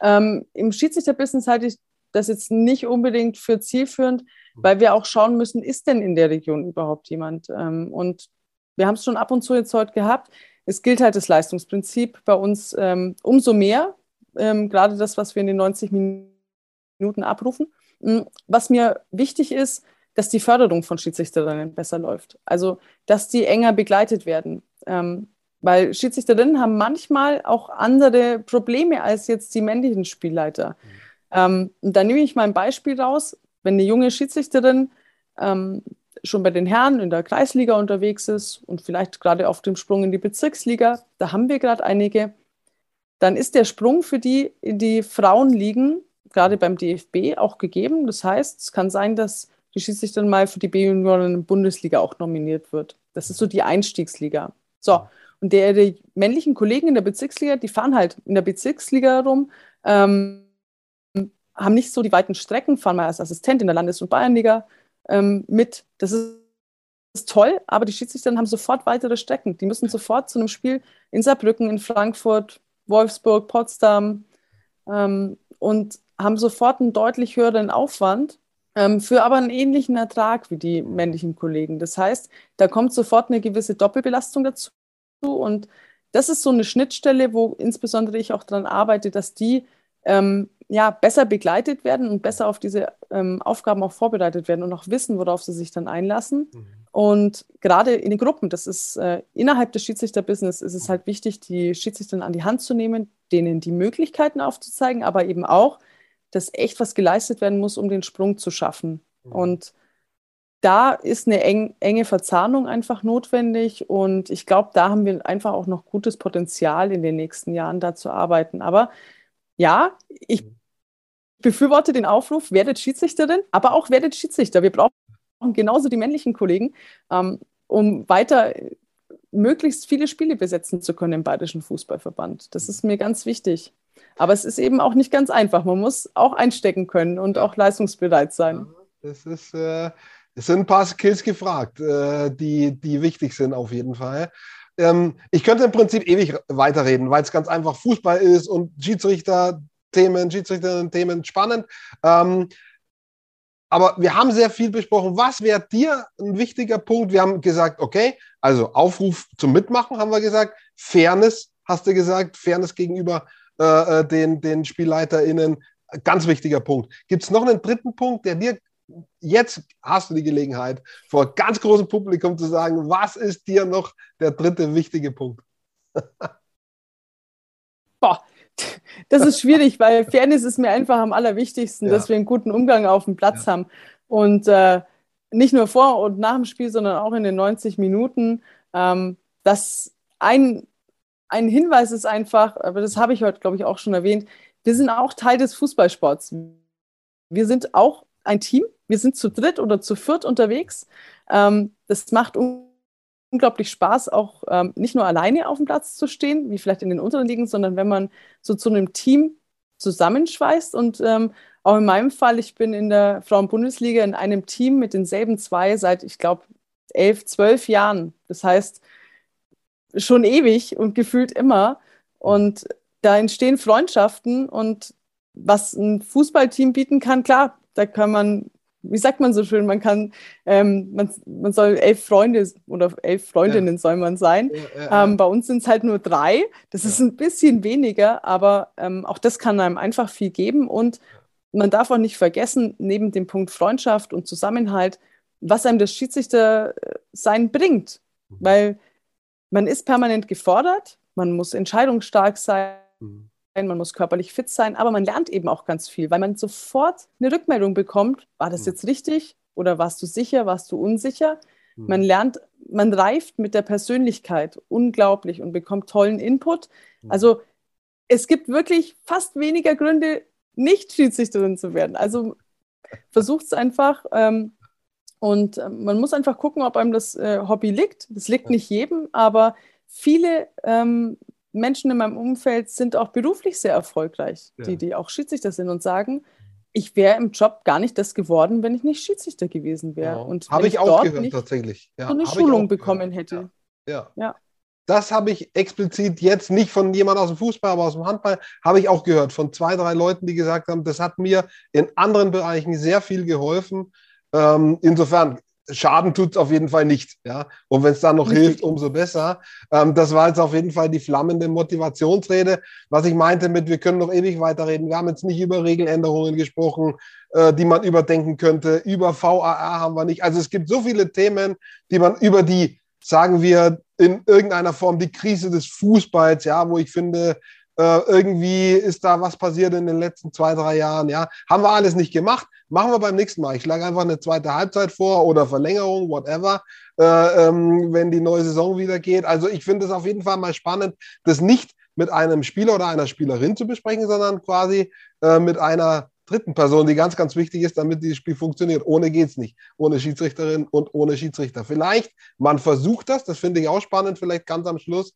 Ähm, Im Schiedsrichterbusiness halte ich das jetzt nicht unbedingt für zielführend, mhm. weil wir auch schauen müssen, ist denn in der Region überhaupt jemand? Ähm, und wir haben es schon ab und zu jetzt heute gehabt. Es gilt halt das Leistungsprinzip bei uns ähm, umso mehr, ähm, gerade das, was wir in den 90 Minuten abrufen. Mm, was mir wichtig ist, dass die Förderung von Schiedsrichterinnen besser läuft. Also, dass die enger begleitet werden. Ähm, weil Schiedsrichterinnen haben manchmal auch andere Probleme als jetzt die männlichen Spielleiter. Mhm. Ähm, da nehme ich mal ein Beispiel raus. Wenn eine junge Schiedsrichterin ähm, schon bei den Herren in der Kreisliga unterwegs ist und vielleicht gerade auf dem Sprung in die Bezirksliga, da haben wir gerade einige, dann ist der Sprung für die in die Frauenligen gerade beim DFB auch gegeben. Das heißt, es kann sein, dass die Schiedsrichterin mal für die B-Junioren Bundesliga auch nominiert wird. Das ist so die Einstiegsliga. So, und der, die männlichen Kollegen in der Bezirksliga, die fahren halt in der Bezirksliga rum, ähm, haben nicht so die weiten Strecken, fahren mal als Assistent in der Landes- und Bayernliga ähm, mit. Das ist, ist toll, aber die Schiedsrichter haben sofort weitere Strecken. Die müssen sofort zu einem Spiel in Saarbrücken, in Frankfurt, Wolfsburg, Potsdam. Ähm, und haben sofort einen deutlich höheren Aufwand, ähm, für aber einen ähnlichen Ertrag wie die männlichen Kollegen. Das heißt, da kommt sofort eine gewisse Doppelbelastung dazu. Und das ist so eine Schnittstelle, wo insbesondere ich auch daran arbeite, dass die ähm, ja, besser begleitet werden und besser auf diese ähm, Aufgaben auch vorbereitet werden und auch wissen, worauf sie sich dann einlassen. Mhm. Und gerade in den Gruppen, das ist äh, innerhalb des Schiedsrichterbusiness, ist es halt wichtig, die Schiedsrichter an die Hand zu nehmen, denen die Möglichkeiten aufzuzeigen, aber eben auch dass echt was geleistet werden muss, um den Sprung zu schaffen. Mhm. Und da ist eine eng, enge Verzahnung einfach notwendig. Und ich glaube, da haben wir einfach auch noch gutes Potenzial in den nächsten Jahren da zu arbeiten. Aber ja, ich mhm. Befürworte den Aufruf, werdet Schiedsrichterin, aber auch werdet Schiedsrichter. Wir brauchen genauso die männlichen Kollegen, ähm, um weiter möglichst viele Spiele besetzen zu können im Bayerischen Fußballverband. Das ist mir ganz wichtig. Aber es ist eben auch nicht ganz einfach. Man muss auch einstecken können und auch leistungsbereit sein. Das ist, äh, es sind ein paar Skills gefragt, äh, die, die wichtig sind auf jeden Fall. Ähm, ich könnte im Prinzip ewig weiterreden, weil es ganz einfach Fußball ist und Schiedsrichter-Themen, Schiedsrichter-Themen spannend. Ähm, aber wir haben sehr viel besprochen. Was wäre dir ein wichtiger Punkt? Wir haben gesagt, okay, also Aufruf zum Mitmachen haben wir gesagt. Fairness hast du gesagt, Fairness gegenüber äh, äh, den, den SpielleiterInnen. Ganz wichtiger Punkt. Gibt es noch einen dritten Punkt, der dir jetzt hast du die Gelegenheit, vor ganz großem Publikum zu sagen, was ist dir noch der dritte wichtige Punkt? Boah, das ist schwierig, weil Fairness ist mir einfach am allerwichtigsten, ja. dass wir einen guten Umgang auf dem Platz ja. haben. Und äh, nicht nur vor und nach dem Spiel, sondern auch in den 90 Minuten. Ähm, dass ein ein Hinweis ist einfach, aber das habe ich heute, glaube ich, auch schon erwähnt, wir sind auch Teil des Fußballsports. Wir sind auch ein Team. Wir sind zu dritt oder zu viert unterwegs. Ähm, das macht unglaublich Spaß, auch ähm, nicht nur alleine auf dem Platz zu stehen, wie vielleicht in den unteren Ligen, sondern wenn man so zu einem Team zusammenschweißt. Und ähm, auch in meinem Fall, ich bin in der Frauenbundesliga in einem Team mit denselben zwei seit, ich glaube, elf, zwölf Jahren. Das heißt, schon ewig und gefühlt immer. Und da entstehen Freundschaften und was ein Fußballteam bieten kann, klar, da kann man, wie sagt man so schön, man kann, ähm, man, man soll elf Freunde oder elf Freundinnen ja. soll man sein. Ja, ja, ähm, bei uns sind es halt nur drei. Das ist ein bisschen weniger, aber ähm, auch das kann einem einfach viel geben und man darf auch nicht vergessen, neben dem Punkt Freundschaft und Zusammenhalt, was einem das Schiedsrichter-Sein bringt. Mhm. Weil man ist permanent gefordert, man muss entscheidungsstark sein, mhm. Man muss körperlich fit sein, aber man lernt eben auch ganz viel, weil man sofort eine Rückmeldung bekommt, war das mhm. jetzt richtig oder warst du sicher, warst du unsicher? Mhm. Man lernt, man reift mit der Persönlichkeit unglaublich und bekommt tollen Input. Mhm. Also es gibt wirklich fast weniger Gründe, nicht Schiedsrichterin zu werden. Also versucht es einfach. Ähm, und äh, man muss einfach gucken, ob einem das äh, Hobby liegt. Das liegt nicht jedem, aber viele ähm, Menschen in meinem Umfeld sind auch beruflich sehr erfolgreich, ja. die, die auch Schiedsrichter sind und sagen, ich wäre im Job gar nicht das geworden, wenn ich nicht Schiedsrichter gewesen wäre. Genau. Und Habe wenn ich auch gehört, tatsächlich. Ja, so eine ich Schulung bekommen gehört. hätte. Ja. Ja. Das habe ich explizit jetzt nicht von jemand aus dem Fußball, aber aus dem Handball, habe ich auch gehört von zwei, drei Leuten, die gesagt haben, das hat mir in anderen Bereichen sehr viel geholfen. Ähm, insofern, Schaden tut es auf jeden Fall nicht. Ja? Und wenn es dann noch Richtig. hilft, umso besser. Ähm, das war jetzt auf jeden Fall die flammende Motivationsrede. Was ich meinte mit, wir können noch ewig weiterreden. Wir haben jetzt nicht über Regeländerungen gesprochen, äh, die man überdenken könnte. Über VAR haben wir nicht. Also es gibt so viele Themen, die man über die, sagen wir, in irgendeiner Form die Krise des Fußballs, ja, wo ich finde, äh, irgendwie ist da was passiert in den letzten zwei, drei Jahren. Ja, haben wir alles nicht gemacht. Machen wir beim nächsten Mal. Ich schlage einfach eine zweite Halbzeit vor oder Verlängerung, whatever, äh, ähm, wenn die neue Saison wieder geht. Also ich finde es auf jeden Fall mal spannend, das nicht mit einem Spieler oder einer Spielerin zu besprechen, sondern quasi äh, mit einer dritten Person, die ganz, ganz wichtig ist, damit dieses Spiel funktioniert. Ohne geht's nicht. Ohne Schiedsrichterin und ohne Schiedsrichter. Vielleicht, man versucht das, das finde ich auch spannend, vielleicht ganz am Schluss,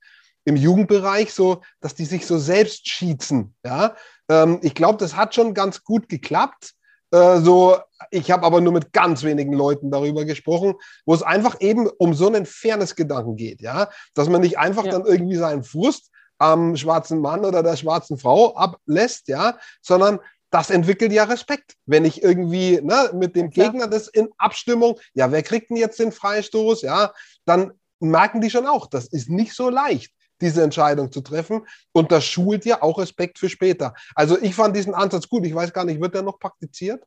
im Jugendbereich so, dass die sich so selbst schießen. Ja? Ähm, ich glaube, das hat schon ganz gut geklappt. Äh, so, ich habe aber nur mit ganz wenigen Leuten darüber gesprochen, wo es einfach eben um so einen Fairness-Gedanken geht, ja, dass man nicht einfach Ja. dann irgendwie seinen Frust am schwarzen Mann oder der schwarzen Frau ablässt, ja, sondern das entwickelt ja Respekt. Wenn ich irgendwie ne, mit dem. Gegner das in Abstimmung, ja, wer kriegt denn jetzt den Freistoß, ja, dann merken die schon auch, das ist nicht so leicht diese Entscheidung zu treffen. Und das schult ja auch Respekt für später. Also ich fand diesen Ansatz gut. Ich weiß gar nicht, wird der noch praktiziert?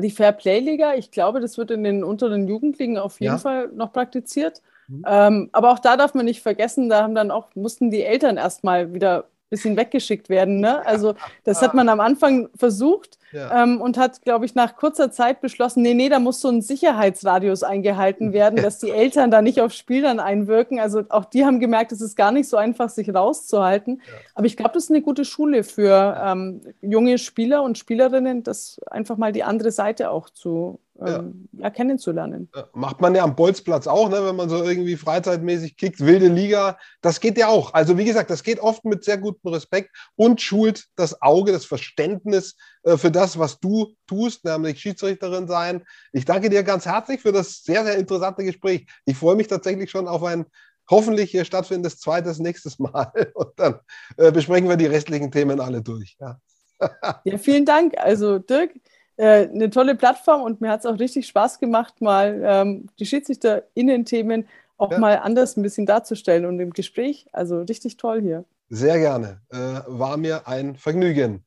Die Fair-Play-Liga, ich glaube, das wird in den unteren Jugendligen auf jeden Ja. Fall noch praktiziert. Mhm. Ähm, aber auch da darf man nicht vergessen, da haben dann auch, mussten die Eltern erstmal wieder ein bisschen weggeschickt werden. Ne? Also das hat man am Anfang versucht Ja. ähm, und hat, glaube ich, nach kurzer Zeit beschlossen, nee, nee, da muss so ein Sicherheitsradius eingehalten *laughs* werden, dass die Eltern da nicht aufs Spiel dann einwirken. Also auch die haben gemerkt, es ist gar nicht so einfach, sich rauszuhalten. Aber ich glaube, das ist eine gute Schule für ähm, junge Spieler und Spielerinnen, das einfach mal die andere Seite auch zu ähm, ja. kennenzulernen. Ja, Macht man ja am Bolzplatz auch, ne, wenn man so irgendwie freizeitmäßig kickt, wilde Liga. Das geht ja auch. Also wie gesagt, das geht oft mit sehr gutem Respekt und schult das Auge, das Verständnis äh, für das, was du tust, nämlich Schiedsrichterin sein. Ich danke dir ganz herzlich für das sehr, sehr interessante Gespräch. Ich freue mich tatsächlich schon auf ein hoffentlich hier stattfindendes zweites nächstes Mal. *laughs* Und dann äh, besprechen wir die restlichen Themen alle durch. Ja. *laughs* Ja, vielen Dank. Also Dirk, äh, eine tolle Plattform und mir hat es auch richtig Spaß gemacht, mal ähm, die SchiedsrichterInnen-Themen auch Ja. mal anders ein bisschen darzustellen und im Gespräch. Also richtig toll hier. Sehr gerne. Äh, war mir ein Vergnügen.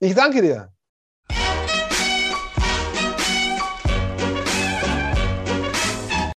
Ich danke dir.